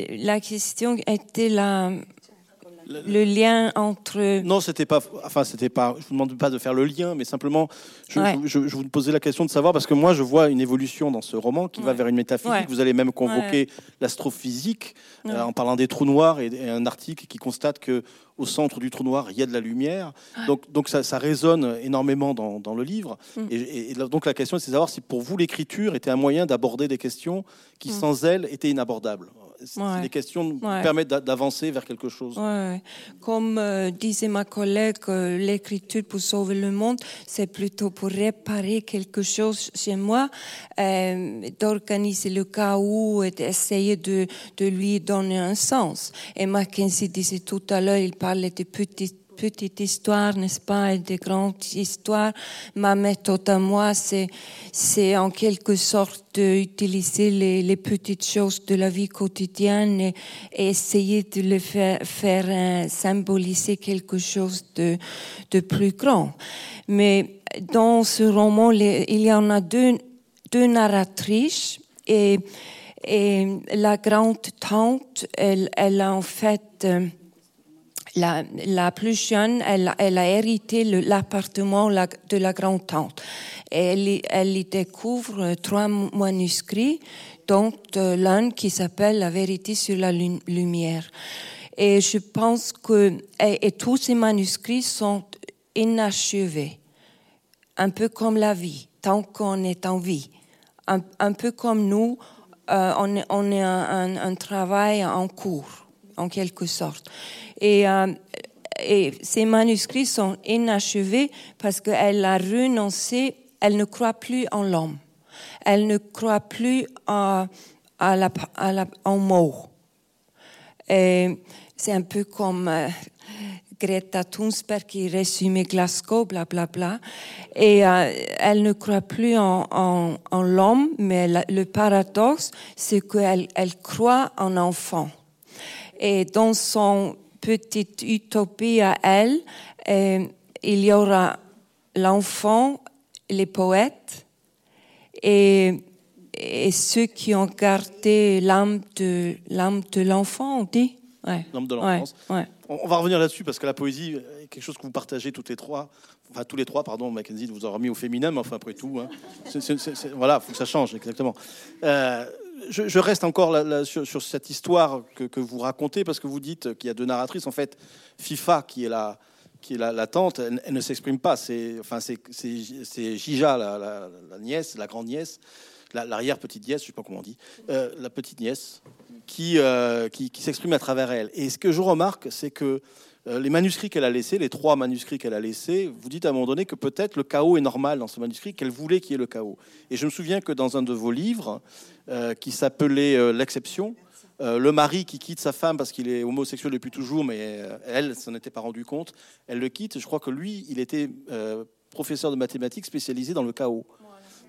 la question était la, le, lien entre. Non, c'était pas. Enfin, c'était pas. Je vous demande pas de faire le lien, mais simplement, je, je, vous posais la question de savoir parce que moi, je vois une évolution dans ce roman qui va vers une métaphysique. Vous allez même convoquer l'astrophysique euh, en parlant des trous noirs et, un article qui constate que au centre du trou noir, il y a de la lumière. Donc, donc ça, ça résonne énormément dans, dans le livre. Mm. Et, et, donc la question, c'est de savoir si pour vous l'écriture était un moyen d'aborder des questions qui, mm. sans elle, étaient inabordables des questions nous permettent d'avancer vers quelque chose. Comme euh, disait ma collègue, euh, l'écriture pour sauver le monde, c'est plutôt pour réparer quelque chose chez moi, euh, d'organiser le chaos et d'essayer de, de lui donner un sens. Et Mackenzie disait tout à l'heure, il parlait de petites petite histoire, n'est-ce pas, et des grandes histoires. Ma méthode à moi, c'est, c'est en quelque sorte d'utiliser les, petites choses de la vie quotidienne et, essayer de les faire, euh, symboliser quelque chose de, de plus grand. Mais dans ce roman, il y en a deux, deux narratrices et, et la grande tante, elle, elle a en fait euh, la, la, plus jeune, elle, elle a hérité l'appartement de la grand-tante. Elle, elle y découvre trois manuscrits, dont euh, l'un qui s'appelle La vérité sur la lumière. Et je pense que et, tous ces manuscrits sont inachevés, un peu comme la vie, tant qu'on est en vie, un, un peu comme nous, euh, on, on est un, un travail en cours, en quelque sorte. Et, euh, et ces manuscrits sont inachevés parce qu'elle a renoncé, elle ne croit plus en l'homme. Elle ne croit plus en, en mots. C'est un peu comme euh, Greta Thunberg qui résumait Glasgow, blablabla. Bla, bla. Et euh, elle ne croit plus en, l'homme, mais le paradoxe, c'est qu'elle elle croit en enfant. Et dans son petite utopie à elle. Et il y aura l'enfant, les poètes et, et, ceux qui ont gardé l'âme de l'âme de l'enfant, on dit. Ouais. L'âme de l'enfance. Ouais, on, va revenir là-dessus parce que la poésie est quelque chose que vous partagez toutes les trois. Enfin, tous les trois, pardon, Mackenzie vous aura mis au féminin, mais enfin, après tout, hein. voilà, il faut que ça change, exactement. Euh, je, reste encore sur, cette histoire que, vous racontez, parce que vous dites qu'il y a deux narratrices. En fait, FIFA, qui est la, qui est la, tante, elle, ne s'exprime pas. C'est enfin, Gija, la, nièce, la grande-nièce, l'arrière-petite-nièce, je ne sais pas comment on dit, euh, la petite-nièce, euh, qui, qui, s'exprime à travers elle. Et ce que je remarque, c'est que les manuscrits qu'elle a laissés, les trois manuscrits qu'elle a laissés, vous dites à un moment donné que peut-être le chaos est normal dans ce manuscrit, qu'elle voulait qu'il y ait le chaos. Et je me souviens que dans un de vos livres, euh, qui s'appelait euh, L'exception, le mari qui quitte sa femme parce qu'il est homosexuel depuis toujours, mais elle s'en était pas rendu compte, elle le quitte. Je crois que lui, il était professeur de mathématiques spécialisé dans le chaos.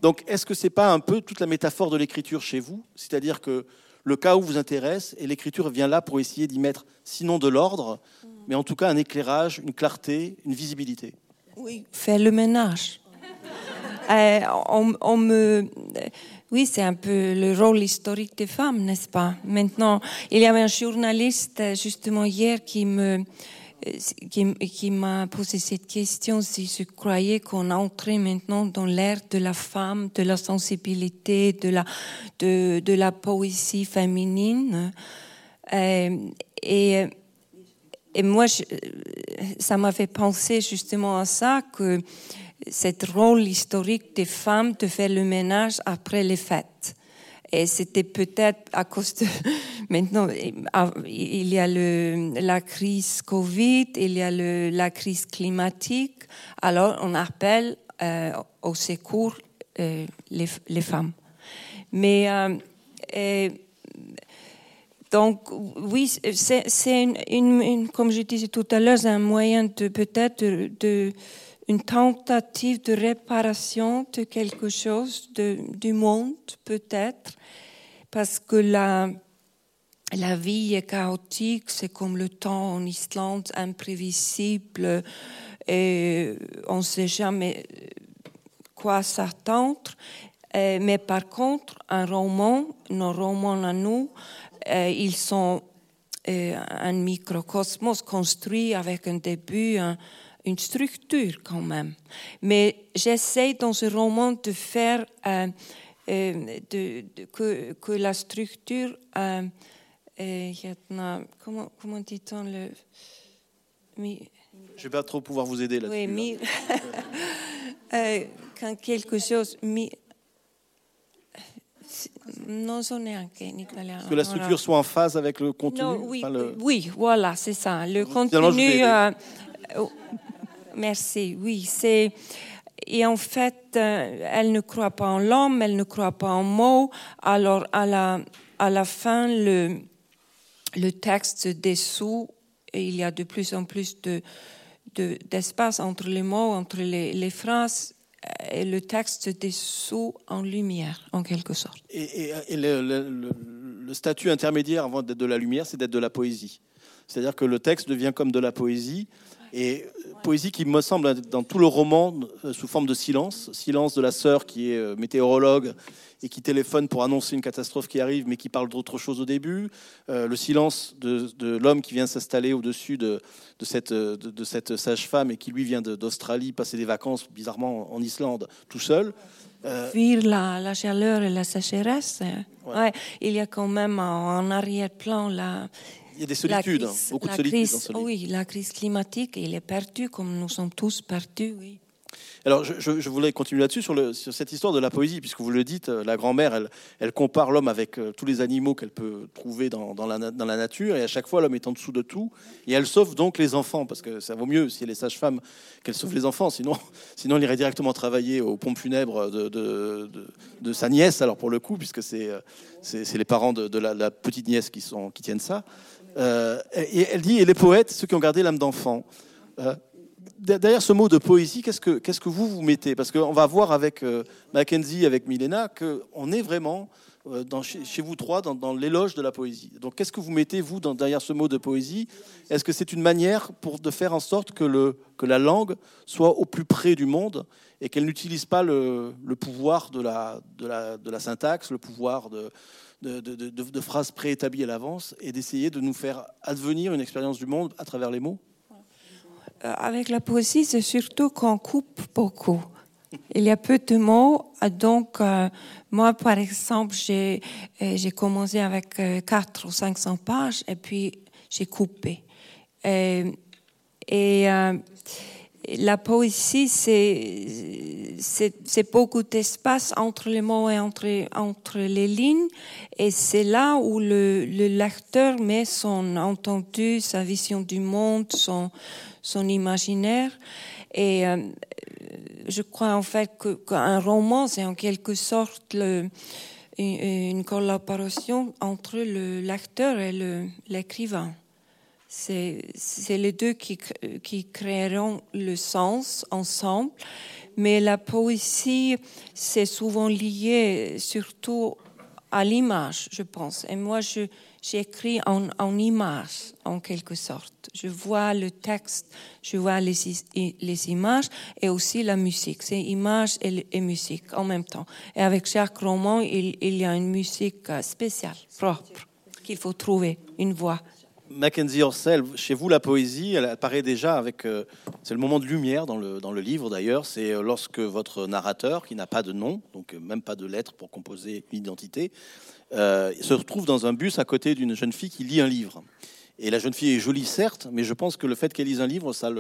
Donc, est-ce que c'est pas un peu toute la métaphore de l'écriture chez vous? C'est-à-dire que le chaos vous intéresse et l'écriture vient là pour essayer d'y mettre, sinon de l'ordre, mais en tout cas un éclairage, une clarté, une visibilité. Oui, faire le ménage. Euh, on, me, oui, c'est un peu le rôle historique des femmes, n'est-ce pas? Maintenant, il y avait un journaliste justement hier qui me qui, qui m'a posé cette question si je croyais qu'on entrait maintenant dans l'ère de la femme, de la sensibilité, de la, de, la poésie féminine. Euh, et et moi, ça m'a fait penser justement à ça, que cette rôle historique des femmes de faire le ménage après les fêtes. Et c'était peut-être à cause de... Maintenant, il y a le, la crise Covid, il y a le, la crise climatique. Alors, on appelle euh, au secours euh, les, les, femmes. Mais... Euh, donc, oui, c'est une, comme je disais tout à l'heure, un moyen de peut-être de, une tentative de réparation de quelque chose du monde, peut-être, parce que la, la vie est chaotique, c'est comme le temps en Islande, imprévisible, et on ne sait jamais quoi s'attendre. Mais par contre, un roman, nos romans à nous, ils sont un microcosmos construit avec un début, une structure quand même. Mais j'essaie dans ce roman de faire euh, de, que, que, la structure, comment, comment dit-on le... Je ne vais pas trop pouvoir vous aider là-dessus. Oui, quand quelque chose... Italiano. Que la structure soit en phase avec le contenu oui, enfin, le... oui, voilà, c'est ça. Le contenu. Euh, merci, oui, c'est. Et en fait, euh, elle ne croit pas en l'homme, elle ne croit pas en mots. Alors, à la, à la fin, le, le texte dessous, il y a de plus en plus de, d'espace entre les mots, entre les, les phrases et le texte dessous en lumière, en quelque sorte. Et, le, statut intermédiaire avant d'être de la lumière, c'est d'être de la poésie. C'est-à-dire que le texte devient comme de la poésie, et poésie qui me semble dans tout le roman euh, sous forme de silence, silence de la sœur qui est euh, météorologue et qui téléphone pour annoncer une catastrophe qui arrive, mais qui parle d'autre chose au début. Euh, le silence de, l'homme qui vient s'installer au-dessus de, cette, de, cette sage-femme et qui lui vient d'Australie passer des vacances bizarrement en Islande tout seul. Euh, Fuir la, la, chaleur et la sécheresse. Ouais. il y a quand même en arrière-plan la, il y a des solitudes, hein, beaucoup de solitude. oui, la crise climatique, il est perdu comme nous sommes tous perdus, oui. Alors, je, voulais continuer là-dessus sur, sur, cette histoire de la poésie, puisque vous le dites, euh, la grand-mère, elle, elle, compare l'homme avec euh, tous les animaux qu'elle peut trouver dans, dans, la, dans, la, nature, et à chaque fois, l'homme est en dessous de tout, et elle sauve donc les enfants, parce que ça vaut mieux si elle est sage-femme qu'elle sauve les enfants, sinon, sinon elle irait directement travailler aux pompes funèbres de, de, de, sa nièce, alors pour le coup, puisque c'est euh, c'est les parents de, la, petite nièce qui, sont, qui tiennent ça. Et elle dit, et les poètes, ceux qui ont gardé l'âme d'enfant. Derrière ce mot de poésie, qu'est-ce que, qu'est-ce que vous vous mettez? Parce qu'on va voir avec euh, Mackenzie, avec Milena, qu'on est vraiment euh, dans, chez, vous trois dans, l'éloge de la poésie. Donc qu'est-ce que vous mettez, vous, dans, derrière ce mot de poésie? Est-ce que c'est une manière pour, de faire en sorte que, le, que la langue soit au plus près du monde et qu'elle n'utilise pas le, le pouvoir de la, de, la, de la syntaxe, le pouvoir de, de, de, de, phrases préétablies à l'avance et d'essayer de nous faire advenir une expérience du monde à travers les mots euh, avec la poésie, c'est surtout qu'on coupe beaucoup. Il y a peu de mots, donc euh, moi, par exemple, j'ai euh, commencé avec 4 ou 500 pages et puis j'ai coupé. Et, et la poésie, c'est beaucoup d'espace entre les mots et entre, entre les lignes, et c'est là où le, le lecteur met son entendu, sa vision du monde, son, son imaginaire. Et euh, je crois en fait qu'un roman, c'est en quelque sorte le, une, collaboration entre le lecteur et l'écrivain. C'est les deux qui, créeront le sens ensemble. Mais la poésie, c'est souvent lié surtout à l'image, je pense. Et moi, j'écris en, en image, en quelque sorte. Je vois le texte, je vois les, images et aussi la musique. C'est image et, musique en même temps. Et avec chaque roman, il, il y a une musique euh, spéciale, propre, qu'il faut trouver, une voix. Mackenzie Orsel, chez vous, la poésie, elle apparaît déjà avec. Euh, c'est le moment de lumière dans le, dans le livre d'ailleurs. C'est euh, lorsque votre narrateur, qui n'a pas de nom, donc même pas de lettre pour composer une identité, euh, se retrouve dans un bus à côté d'une jeune fille qui lit un livre. Et la jeune fille est jolie, certes, mais je pense que le fait qu'elle lise un livre, ça,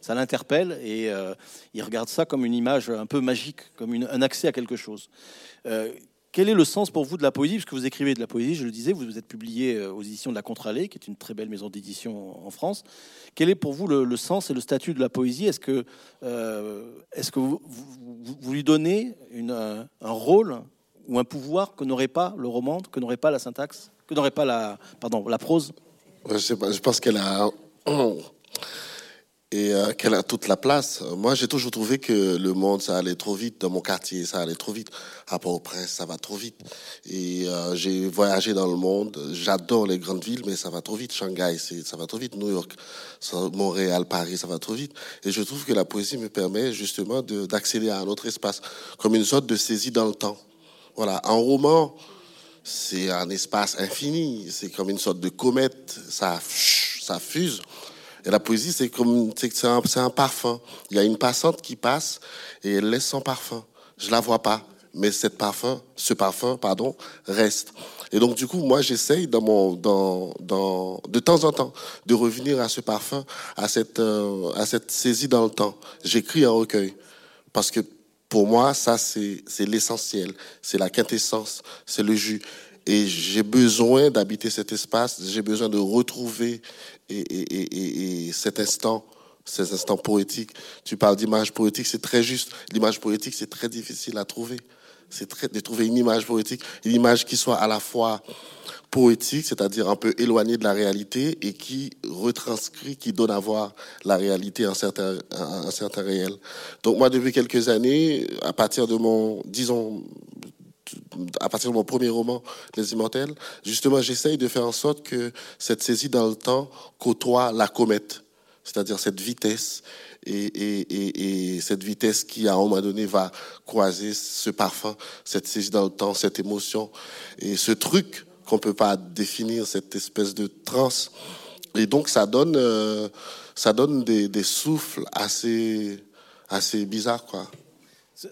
ça l'interpelle et euh, il regarde ça comme une image un peu magique, comme un accès à quelque chose. Euh, quel est le sens pour vous de la poésie? Puisque vous écrivez de la poésie, je le disais, vous, vous êtes publié euh, aux éditions de la Contralée, qui est une très belle maison d'édition en France. Quel est pour vous le, sens et le statut de la poésie? Est-ce que, est-ce que vous, lui donnez un rôle ou un pouvoir que n'aurait pas le roman, que n'aurait pas la syntaxe, que n'aurait pas la, pardon, la prose? Je pense qu'elle a et euh, qu'elle a toute la place. Moi, j'ai toujours trouvé que le monde, ça allait trop vite. Dans mon quartier, ça allait trop vite. À Port-au-Prince, ça va trop vite. Et euh, j'ai voyagé dans le monde. J'adore les grandes villes, mais ça va trop vite. Shanghai, ça va trop vite. New York, Montréal, Paris, ça va trop vite. Et je trouve que la poésie me permet justement d'accéder à un autre espace, comme une sorte de saisie dans le temps. Voilà, un roman, c'est un espace infini, c'est comme une sorte de comète, ça, ça fuse. Et la poésie, c'est comme c'est un, un, parfum. Il y a une passante qui passe et elle laisse son parfum. Je la vois pas, mais cette parfum, ce parfum, pardon, reste. Et donc du coup, moi, j'essaye dans de temps en temps, de revenir à ce parfum, à cette, euh, à cette saisie dans le temps. J'écris un recueil parce que pour moi, ça, c'est l'essentiel. C'est la quintessence, c'est le jus. Et j'ai besoin d'habiter cet espace, j'ai besoin de retrouver et, et, et, cet instant, ces instants poétiques. Tu parles d'image poétique, c'est très juste. L'image poétique, c'est très difficile à trouver. C'est très de trouver une image poétique, une image qui soit à la fois poétique, c'est-à-dire un peu éloignée de la réalité et qui retranscrit, qui donne à voir la réalité, un certain, un certain réel. Donc moi, depuis quelques années, à partir de mon, disons, à partir de mon premier roman, Les Immortels, justement, j'essaye de faire en sorte que cette saisie dans le temps côtoie la comète, c'est-à-dire cette vitesse et, et, et, cette vitesse qui, à un moment donné, va croiser ce parfum, cette saisie dans le temps, cette émotion et ce truc qu'on peut pas définir, cette espèce de transe. Et donc, ça donne, euh, ça donne des, des, souffles assez, assez bizarres, quoi.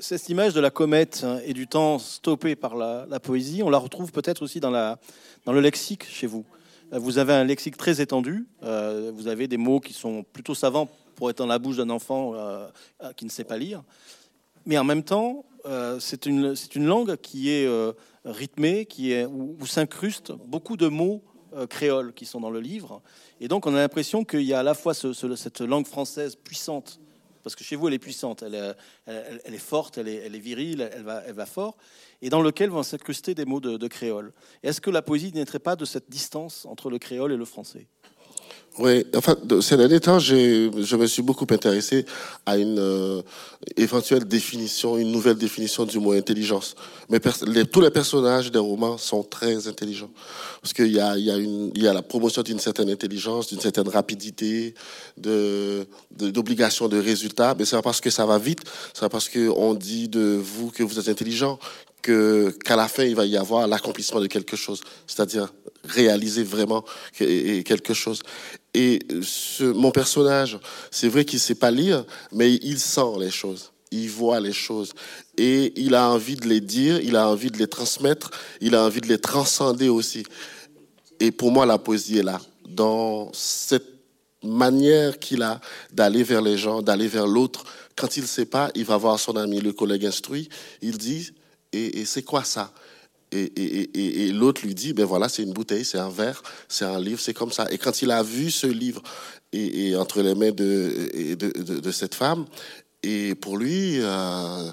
Cette image de la comète hein, et du temps stoppé par la, poésie, on la retrouve peut-être aussi dans, le lexique chez vous. Euh, vous avez un lexique très étendu. Euh, vous avez des mots qui sont plutôt savants pour être dans la bouche d'un enfant euh, qui ne sait pas lire. Mais en même temps, c'est une, langue qui est rythmée, qui est, où, s'incrustent beaucoup de mots créoles qui sont dans le livre. Et donc, on a l'impression qu'il y a à la fois cette langue française puissante, parce que chez vous, elle est puissante, elle, elle, est forte, elle est, virile, elle va, fort, et dans lequel vont s'incruster des mots de, de créole. Est-ce que la poésie n'était pas de cette distance entre le créole et le français? Oui, enfin, ces derniers temps, je me suis beaucoup intéressé à une euh, éventuelle définition, une nouvelle définition du mot intelligence. Mais tous les personnages des romans sont très intelligents. Parce qu'il y a, la promotion d'une certaine intelligence, d'une certaine rapidité, d'obligation de, résultats. Mais c'est pas parce que ça va vite, c'est parce qu'on dit de vous que vous êtes intelligent que, qu'à la fin, il va y avoir l'accomplissement de quelque chose. C'est-à-dire réaliser vraiment quelque chose. Et ce, mon personnage, c'est vrai qu'il sait pas lire, mais il sent les choses. Il voit les choses et il a envie de les dire, il a envie de les transmettre, il a envie de les transcender aussi. Et pour moi, la poésie est là, dans cette manière qu'il a d'aller vers les gens, d'aller vers l'autre. Quand il ne sait pas, il va voir son ami, le collègue instruit, il dit, et c'est quoi ça? Et, l'autre lui dit, ben voilà, c'est une bouteille, c'est un verre, c'est un livre, c'est comme ça. Et quand il a vu ce livre et, entre les mains de, de, cette femme, et pour lui, euh,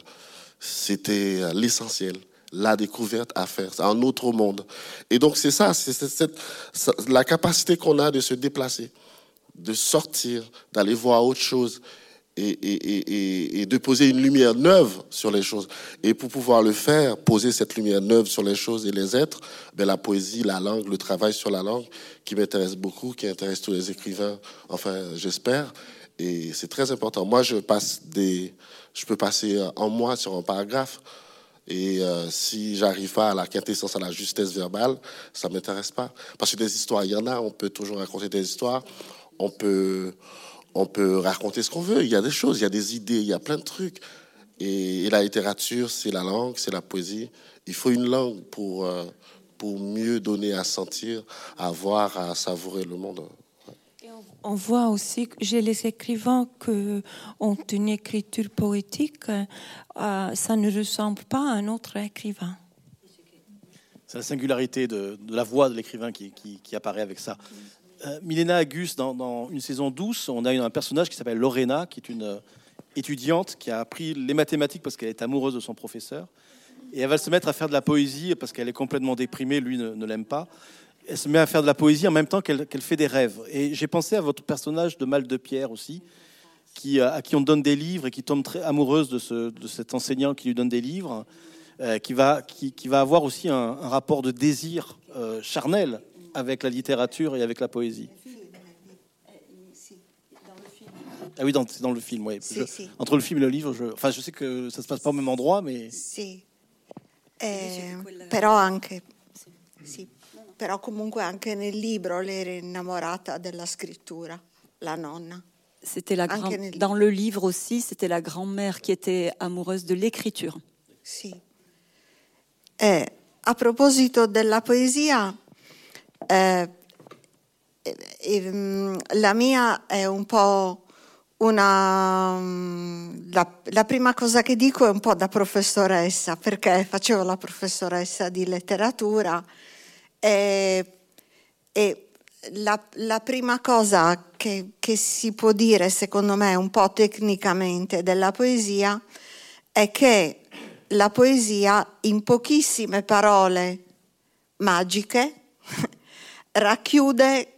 c'était l'essentiel, la découverte à faire, un autre monde. Et donc c'est ça, c'est la capacité qu'on a de se déplacer, de sortir, d'aller voir autre chose et, de poser une lumière neuve sur les choses. Et pour pouvoir le faire, poser cette lumière neuve sur les choses et les êtres, ben la poésie, la langue, le travail sur la langue, qui m'intéresse beaucoup, qui intéresse tous les écrivains, enfin j'espère. Et c'est très important. Moi, je passe des, je peux passer un mois sur un paragraphe. Et euh, si j'arrive pas à la quintessence, à la justesse verbale, ça m'intéresse pas. Parce que des histoires, il y en a. On peut toujours raconter des histoires. On peut, on peut raconter ce qu'on veut. Il y a des choses, il y a des idées, il y a plein de trucs. Et, la littérature, c'est la langue, c'est la poésie. Il faut une langue pour, euh, pour mieux donner à sentir, à voir, à savourer le monde. On voit aussi que j'ai les écrivains qui ont une écriture poétique, euh, ça ne ressemble pas à un autre écrivain. C'est la singularité de, la voix de l'écrivain qui, apparaît avec ça. Euh, Milena Agus, dans, une saison douce, on a un personnage qui s'appelle Lorena, qui est une euh, étudiante qui a appris les mathématiques parce qu'elle est amoureuse de son professeur. Et elle va se mettre à faire de la poésie parce qu'elle est complètement déprimée, lui ne l'aime pas elle se met à faire de la poésie en même temps qu'elle fait des rêves. Et j'ai pensé à votre personnage de Mal de Pierre aussi, qui, euh, à qui on donne des livres et qui tombe très amoureuse de, ce, de cet enseignant qui lui donne des livres, qui, va, avoir aussi un, rapport de désir charnel avec la littérature et avec la poésie. Ah oui, c'est dans le film, oui. Entre le film et le livre, je, enfin, je sais que ça se passe pas au même endroit, mais. Si. Eh, però anche. Sì, però comunque anche nel libro lei era innamorata della scrittura, la nonna. C'était la grand... nel... Dans le livre aussi, c'était la grand-mère qui était amoureuse de l'écriture. Sì. Eh, a proposito della poesia, eh, eh, la mia è un po' una... La, la, prima cosa che dico è un po' da professoressa, perché facevo la professoressa di letteratura e, e la, la, prima cosa che, che, si può dire, secondo me, un po' tecnicamente della poesia è che la poesia in pochissime parole magiche racchiude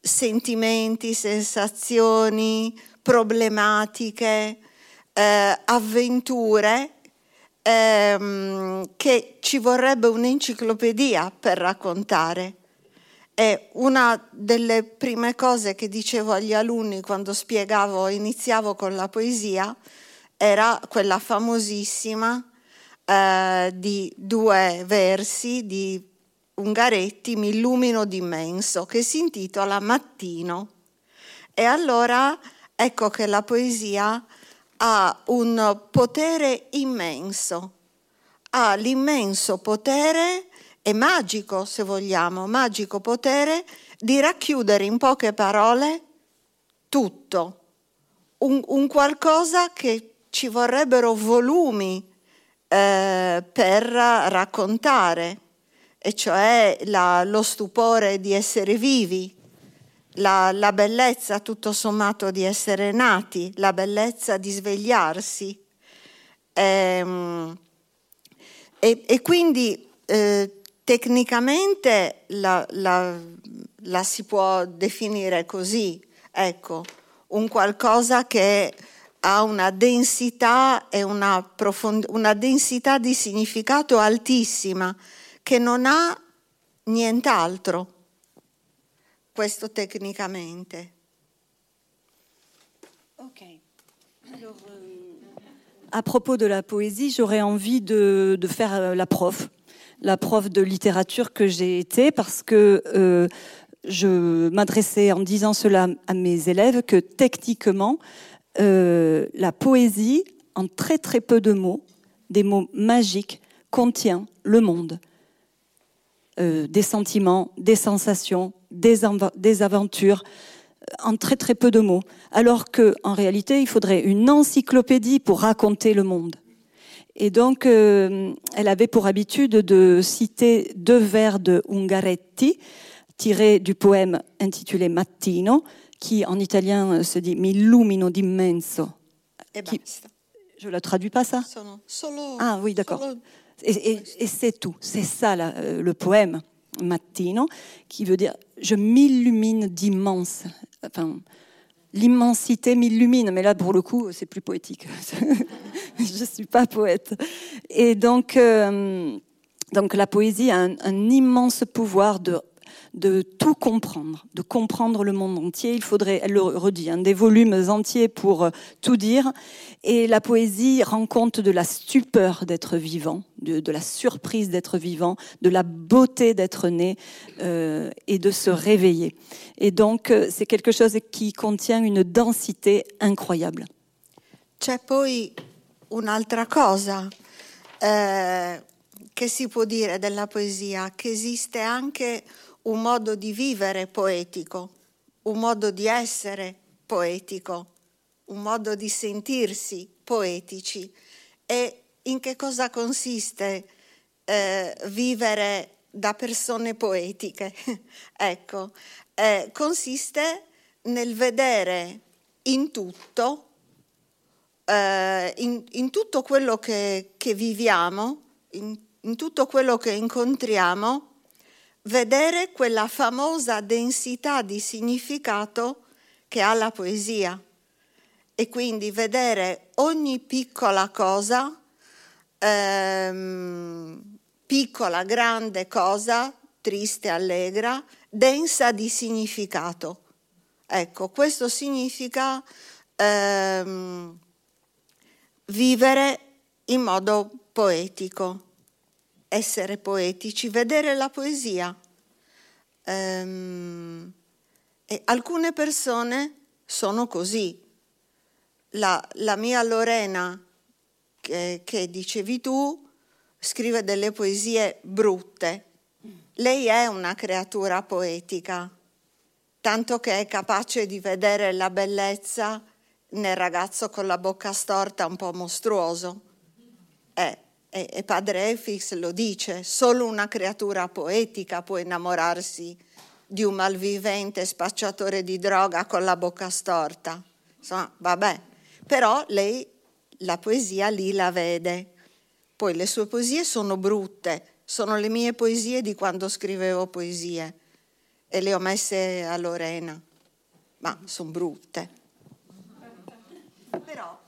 sentimenti, sensazioni, problematiche, eh, avventure ehm, che ci vorrebbe un'enciclopedia per raccontare. E una delle prime cose che dicevo agli alunni quando spiegavo, iniziavo con la poesia, era quella famosissima eh, di due versi di Ungaretti, Mi illumino d'immenso, che si intitola Mattino. E allora ecco che la poesia ha un potere immenso, ha l'immenso potere, e magico se vogliamo, magico potere di racchiudere in poche parole tutto, un, un qualcosa che ci vorrebbero volumi eh, per raccontare, e cioè la, lo stupore di essere vivi, la, la, bellezza tutto sommato di essere nati, la bellezza di svegliarsi. Ehm, e, e, quindi eh, tecnicamente la, la, la, si può definire così, ecco, un qualcosa che ha una densità e una, profond- una densità di significato altissima, che non ha nient'altro questo tecnicamente. Ok. Alors, euh, à propos de la poésie, j'aurais envie de, de, faire euh, la prof, la prof de littérature que j'ai été, parce que euh, je m'adressais en disant cela à mes élèves que techniquement, euh, la poésie, en très très peu de mots, des mots magiques, contient le monde. Euh, des sentiments, des sensations, des, des, aventures, euh, en très très peu de mots. Alors qu'en réalité, il faudrait une encyclopédie pour raconter le monde. Et donc, euh, elle avait pour habitude de citer deux vers de Ungaretti, tirés du poème intitulé Mattino, qui en italien se dit Mi illumino d'immenso. Et qui... Je la traduis pas ça? Ah oui, d'accord. Et, c'est tout. C'est ça euh, le poème Mattino, qui veut dire je m'illumine d'immense. Enfin, l'immensité m'illumine, mais là pour le coup c'est plus poétique. je suis pas poète. Et donc, euh, donc la poésie a un immense pouvoir de de tout comprendre, de comprendre le monde entier. Il faudrait, elle le redit, hein, des volumes entiers pour euh, tout dire. Et la poésie rend compte de la stupeur d'être vivant, de, la surprise d'être vivant, de la beauté d'être né euh, et de se réveiller. Et donc, euh, c'est quelque chose qui contient une densité incroyable. C'è poi un'altra cosa che si può dire della poesia? Che esiste anche un modo di vivere poetico, un modo di essere poetico, un modo di sentirsi poetici. E in che cosa consiste eh, vivere da persone poetiche? ecco, eh, consiste nel vedere in tutto, eh, in, in, tutto quello che, che viviamo, in, in tutto quello che incontriamo, vedere quella famosa densità di significato che ha la poesia e quindi vedere ogni piccola cosa, ehm, piccola, grande cosa, triste, allegra, densa di significato. Ecco, questo significa ehm, vivere in modo poetico, essere poetici, vedere la poesia. Ehm, alcune persone sono così. La, la mia Lorena, che, che dicevi tu, scrive delle poesie brutte. Lei è una creatura poetica, tanto che è capace di vedere la bellezza nel ragazzo con la bocca storta un po' mostruoso. Eh, e, padre Efix lo dice, solo una creatura poetica può innamorarsi di un malvivente spacciatore di droga con la bocca storta. Insomma, vabbè, però lei la poesia lì la vede. Poi le sue poesie sono brutte, sono le mie poesie di quando scrivevo poesie e le ho messe a Lorena, ma sono brutte. Però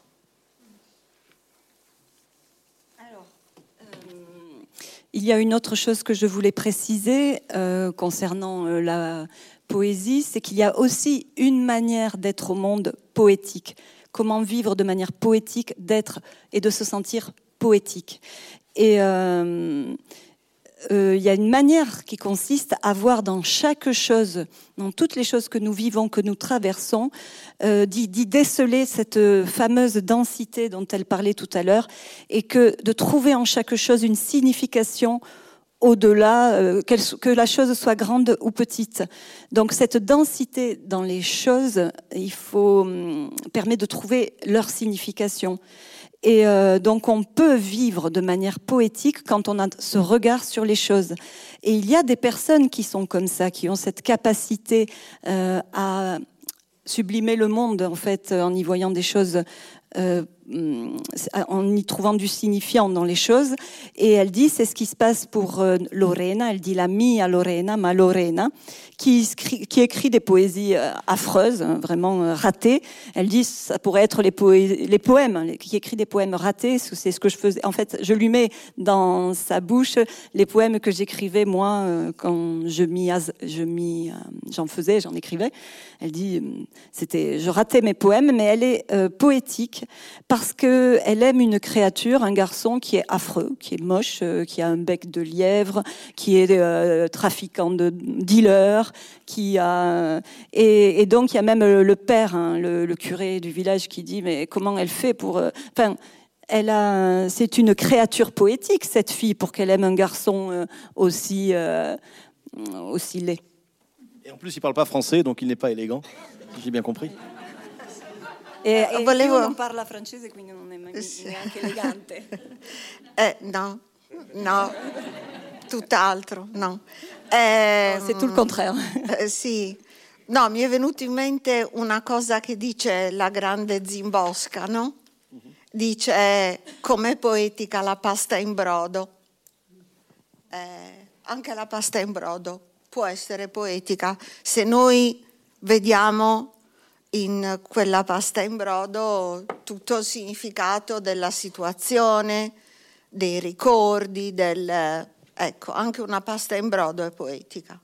Il y a une autre chose que je voulais préciser euh, concernant euh, la poésie, c'est qu'il y a aussi une manière d'être au monde poétique. Comment vivre de manière poétique, d'être et de se sentir poétique. Et euh, euh, il y a une manière qui consiste à voir dans chaque chose, dans toutes les choses que nous vivons, que nous traversons, euh, d'y déceler cette fameuse densité dont elle parlait tout à l'heure, et que de trouver en chaque chose une signification au-delà, euh, que la chose soit grande ou petite. Donc cette densité dans les choses, il faut hum, permet de trouver leur signification. Et euh, donc on peut vivre de manière poétique quand on a ce regard sur les choses. Et il y a des personnes qui sont comme ça, qui ont cette capacité euh, à sublimer le monde en fait en y voyant des choses euh, en y trouvant du signifiant dans les choses. Et elle dit, c'est ce qui se passe pour euh, Lorena, elle dit la mia Lorena, ma Lorena, qui, qui écrit des poésies euh, affreuses, hein, vraiment ratées. Elle dit, ça pourrait être les, poèmes, qui écrit des poèmes ratés, c'est ce que je faisais. En fait, je lui mets dans sa bouche les poèmes que j'écrivais moi quand je m'y, je j'en faisais, j'en écrivais. Elle dit, c'était, je ratais mes poèmes, mais elle est poétique parce qu'elle aime une créature, un garçon qui est affreux, qui est moche, euh, qui a un bec de lièvre, qui est euh, trafiquant de dealer, qui a et, donc il y a même le père, hein, le, curé du village, qui dit mais comment elle fait pour, euh, enfin. elle a, c'est une créature poétique cette fille pour qu'elle aime un garçon aussi aussi laid. Et en plus, il parle pas français, donc il n'est pas élégant. J'ai bien compris. E, e volevo... non parla francese, quindi non è neanche elegante. eh, no, no, tutt'altro, no. Eh, no, c'est tout le contraire. Eh, sì. No, mi è venuto in mente una cosa che dice la grande Zimbosca, no? Dice com'è poetica la pasta in brodo. Eh, anche la pasta in brodo può essere poetica se noi vediamo in quella pasta in brodo tutto il significato della situazione, dei ricordi, del... Ecco, anche una pasta in brodo è poetica.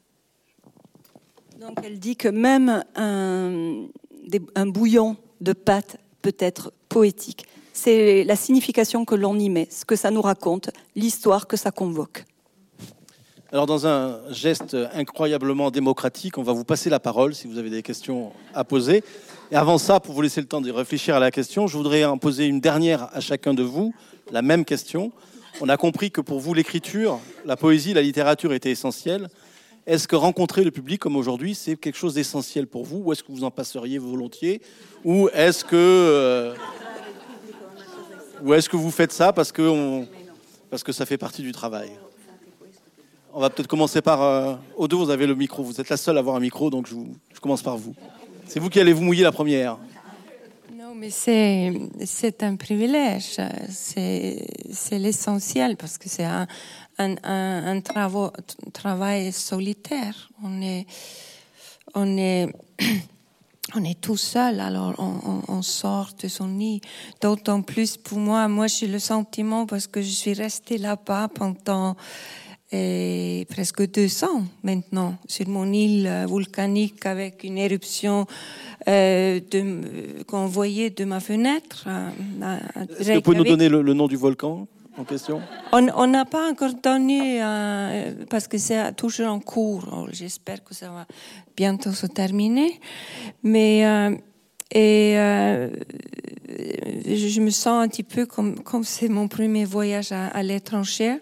Donc elle dit que même un, des, un bouillon de pâte peut être poétique. C'est la signification que l'on y met, ce que ça nous raconte, l'histoire que ça convoque. Alors, dans un geste incroyablement démocratique, on va vous passer la parole si vous avez des questions à poser. Et avant ça, pour vous laisser le temps de réfléchir à la question, je voudrais en poser une dernière à chacun de vous, la même question. On a compris que pour vous, l'écriture, la poésie, la littérature étaient essentielles. Est-ce que rencontrer le public comme aujourd'hui, c'est quelque chose d'essentiel pour vous Ou est-ce que vous en passeriez volontiers Ou est-ce que, euh, ou est-ce que vous faites ça parce que, parce que ça fait partie du travail? On va peut-être commencer par... Euh, deux, vous avez le micro. Vous êtes la seule à avoir un micro, donc je, commence par vous. C'est vous qui allez vous mouiller la première mais c'est un privilège, c'est l'essentiel parce que c'est un, un, un, travail solitaire. On est, on est, on est tout seul, alors on, on, sort de son nid. D'autant plus pour moi, moi j'ai le sentiment parce que je suis restée là-bas pendant et presque 200 maintenant sur mon île volcanique avec une éruption euh, qu'on voyait de ma fenêtre. Est-ce que vous pouvez nous donner le, nom du volcan en question? On n'a pas encore donné, euh, parce que c'est toujours en cours. J'espère que ça va bientôt se terminer. Mais euh, je me sens un petit peu comme comme c'est mon premier voyage à, à l'étranger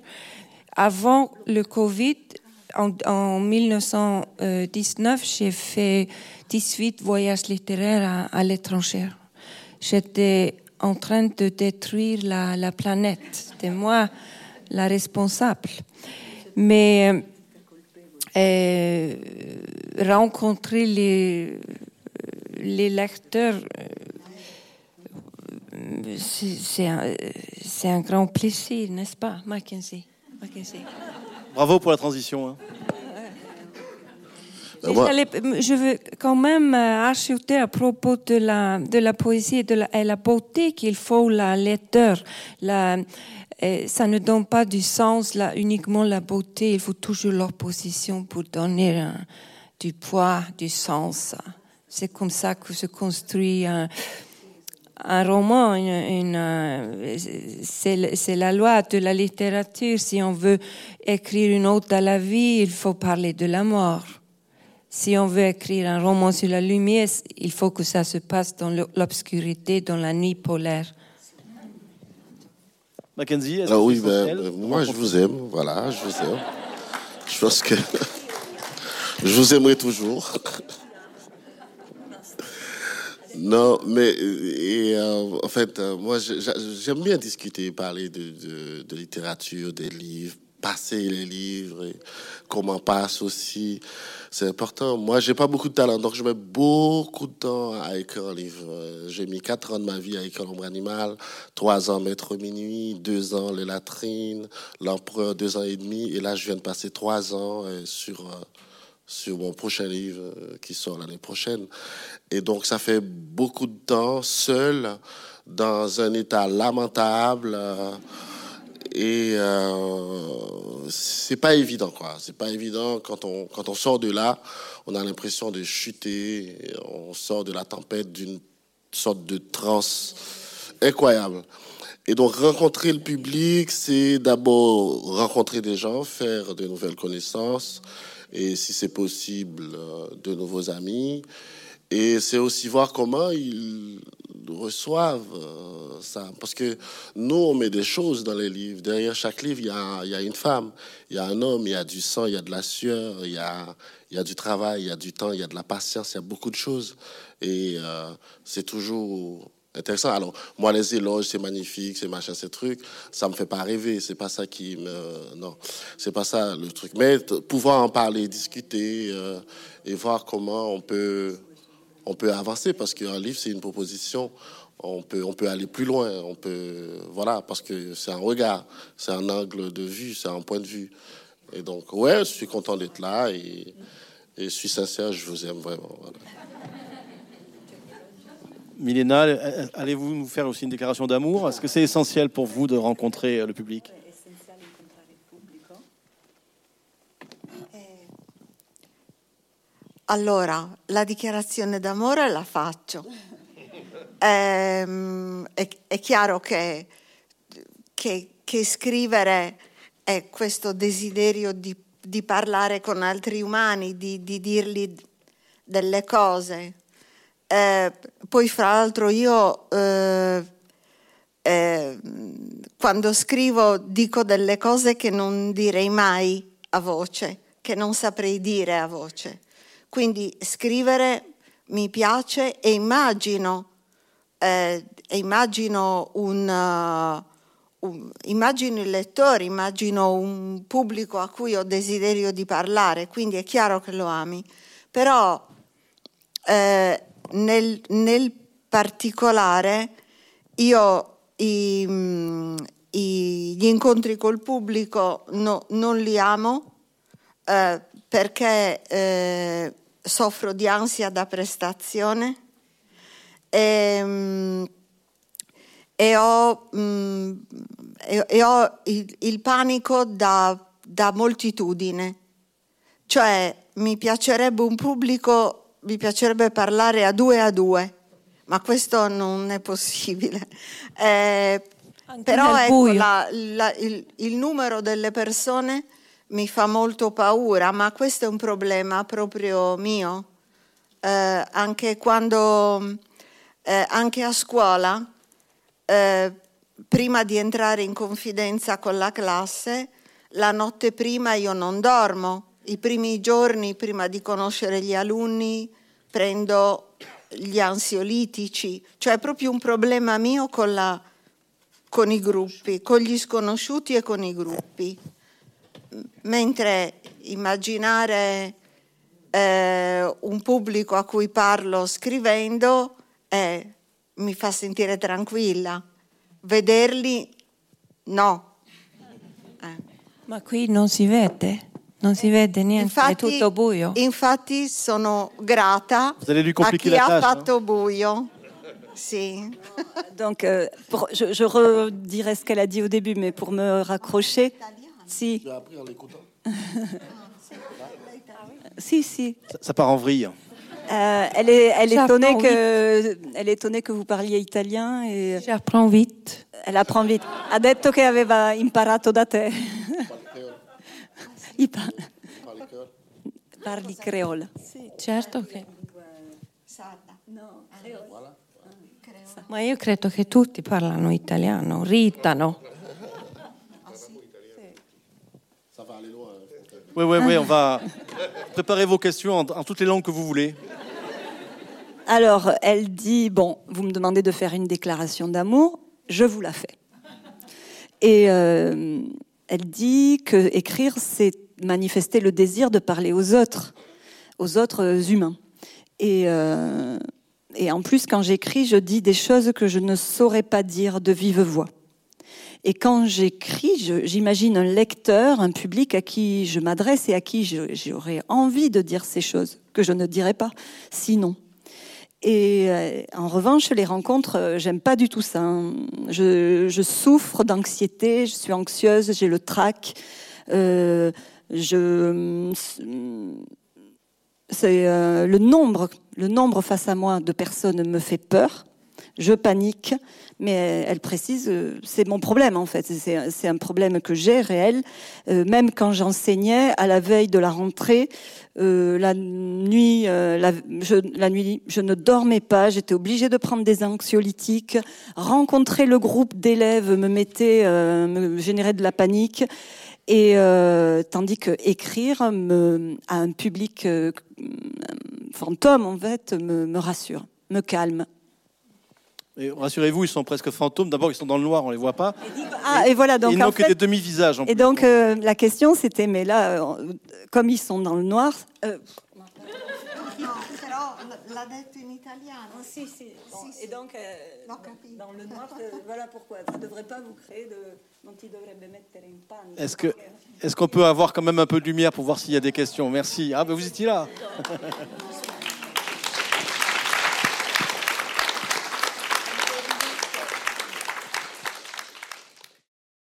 avant le Covid, en, 1919, j'ai fait 18 voyages littéraires à, l'étranger. J'étais en train de détruire la, planète. C'était moi la responsable. Mais euh, rencontrer les, les lecteurs, euh, c'est un, un, grand plaisir, n'est-ce pas, Mackenzie? Bravo pour la transition. Hein. Je veux quand même euh, ajouter à propos de la, de la poésie et de la, la beauté qu'il faut la lecteur. La, ça ne donne pas du sens là, uniquement la beauté, il faut toujours l'opposition pour donner du poids, du sens. C'est comme ça que se construit un, un roman, une, c'est la loi de la littérature. Si on veut écrire une ode à la vie, il faut parler de la mort. Si on veut écrire un roman sur la lumière, il faut que ça se passe dans l'obscurité, dans la nuit polaire. Mackenzie, ah oui, ben, moi je vous aime, voilà, je vous aime. Je pense que je vous aimerai toujours. Non, mais et, euh, en fait, euh, moi, j'aime bien discuter, parler de, littérature, des livres, passer les livres, et comment passe aussi. C'est important. Moi, j'ai pas beaucoup de talent, donc je mets beaucoup de temps à écrire un livre. Euh, j'ai mis quatre ans de ma vie à écrire L'ombre animal, trois ans Maître Minuit, deux ans Les Latrines, L'Empereur, deux ans et demi, et là, je viens de passer trois ans sur sur mon prochain livre euh, qui sort l'année prochaine. Et donc, ça fait beaucoup de temps seul, dans un état lamentable. Euh, et euh, c'est pas évident, quoi. C'est pas évident quand on, quand on sort de là, on a l'impression de chuter. On sort de la tempête d'une sorte de transe incroyable. Et donc rencontrer le public, c'est d'abord rencontrer des gens, faire de nouvelles connaissances, et si c'est possible, euh, de nouveaux amis. Et c'est aussi voir comment ils reçoivent euh, ça. Parce que nous, on met des choses dans les livres. Derrière chaque livre, il y a, y a une femme, il y a un homme, il y a du sang, il y a de la sueur, il y a, y a du travail, il y a du temps, il y a de la patience, il y a beaucoup de choses. Et euh, c'est toujours intéressant. Alors, moi, les éloges, c'est magnifique, c'est machin, ces trucs, ça me fait pas rêver. C'est pas ça qui me. Non, c'est pas ça le truc. Mais pouvoir en parler, discuter euh, et voir comment on peut, on peut avancer, parce qu'un livre, c'est une proposition. On peut, on peut aller plus loin. On peut, voilà, parce que c'est un regard, c'est un angle de vue, c'est un point de vue. Et donc, ouais, je suis content d'être là et, et je suis sincère, je vous aime vraiment. Milena, allez-vous nous faire aussi une déclaration d'amour? Est-ce que c'est essentiel pour vous de rencontrer le public? Allora, la dichiarazione d'amore la faccio. Ehm, è, è, chiaro che, che, che, scrivere è questo desiderio di, di parlare con altri umani, di, di dirgli delle cose, eh, poi fra l'altro io eh, eh, quando scrivo dico delle cose che non direi mai a voce, che non saprei dire a voce. Quindi scrivere mi piace e immagino, eh, e immagino un... Uh, immagino il lettore, immagino un pubblico a cui ho desiderio di parlare, quindi è chiaro che lo ami, però eh, nel, nel, particolare io i, i, gli incontri col pubblico no, non li amo eh, perché eh, soffro di ansia da prestazione. E, ehm, e ho, mh, mm, e, e ho il, il, panico da, da moltitudine. Cioè mi piacerebbe un pubblico, mi piacerebbe parlare a due a due, ma questo non è possibile. Eh, però ecco, la, la, il, il numero delle persone mi fa molto paura, ma questo è un problema proprio mio. Eh, anche quando, eh, anche a scuola, eh, prima di entrare in confidenza con la classe, la notte prima io non dormo. I primi giorni, prima di conoscere gli alunni, prendo gli ansiolitici. Cioè è proprio un problema mio con, la, con i gruppi, con gli sconosciuti e con i gruppi. Mentre immaginare eh, un pubblico a cui parlo scrivendo è mi fa sentire tranquilla. Vederli no. Eh. Ma qui non si vede? Non si vede niente, infatti, è tutto buio. Infatti sono grata a chi ha fatto buio. Si. Donc, euh, pour, je, je redirai ce qu'elle a dit au début, mais pour me raccrocher, si. si, si. Ça, ça part en vrille. Euh, elle, est, elle, est étonnée que, elle est étonnée que vous parliez italien. J'apprends vite. Elle apprend vite. Ha detto che aveva imparato da te. Parli creole. Sì, certo che... Ma io credo che tutti parlano italiano, ritano. Oui, oui, oui, on va préparer vos questions en, en toutes les langues que vous voulez. Alors, elle dit, bon, vous me demandez de faire une déclaration d'amour, je vous la fais. Et euh, elle dit que écrire, c'est manifester le désir de parler aux autres, aux autres humains. Et, euh, et en plus, quand j'écris, je dis des choses que je ne saurais pas dire de vive voix. Et quand j'écris, j'imagine un lecteur, un public à qui je m'adresse et à qui j'aurais envie de dire ces choses que je ne dirais pas sinon. Et euh, en revanche, les rencontres, euh, j'aime pas du tout ça. Hein. Je, souffre d'anxiété, je suis anxieuse, j'ai le trac. Euh, c'est le nombre, le nombre face à moi de personnes me fait peur. Je panique mais elle précise, euh, c'est mon problème en fait, c'est un problème que j'ai réel. Euh, même quand j'enseignais à la veille de la rentrée, euh, la nuit, je, la nuit, je ne dormais pas, j'étais obligée de prendre des anxiolytiques. Rencontrer le groupe d'élèves me mettait, me générait de la panique. Et tandis que écrire me, à un public fantôme en fait me, me rassure, me calme. Rassurez-vous, ils sont presque fantômes. D'abord, ils sont dans le noir, on les voit pas. Ah, et, voilà. Donc, ils n'ont que des demi-visages. Et donc, euh, la question, c'était, mais là, euh, comme ils sont dans le noir. Euh... l'ha detto in italiano. Sì, sì. Bon, sì, et donc, euh, dans le noir, euh, voilà pourquoi. Ça ne devrait pas vous créer de... Non ti dovrebbe mettere in panico. Est-ce que, est-ce qu'on peut avoir quand même un peu de lumière pour voir s'il y a des questions? Merci. Ah, ben vous étiez là.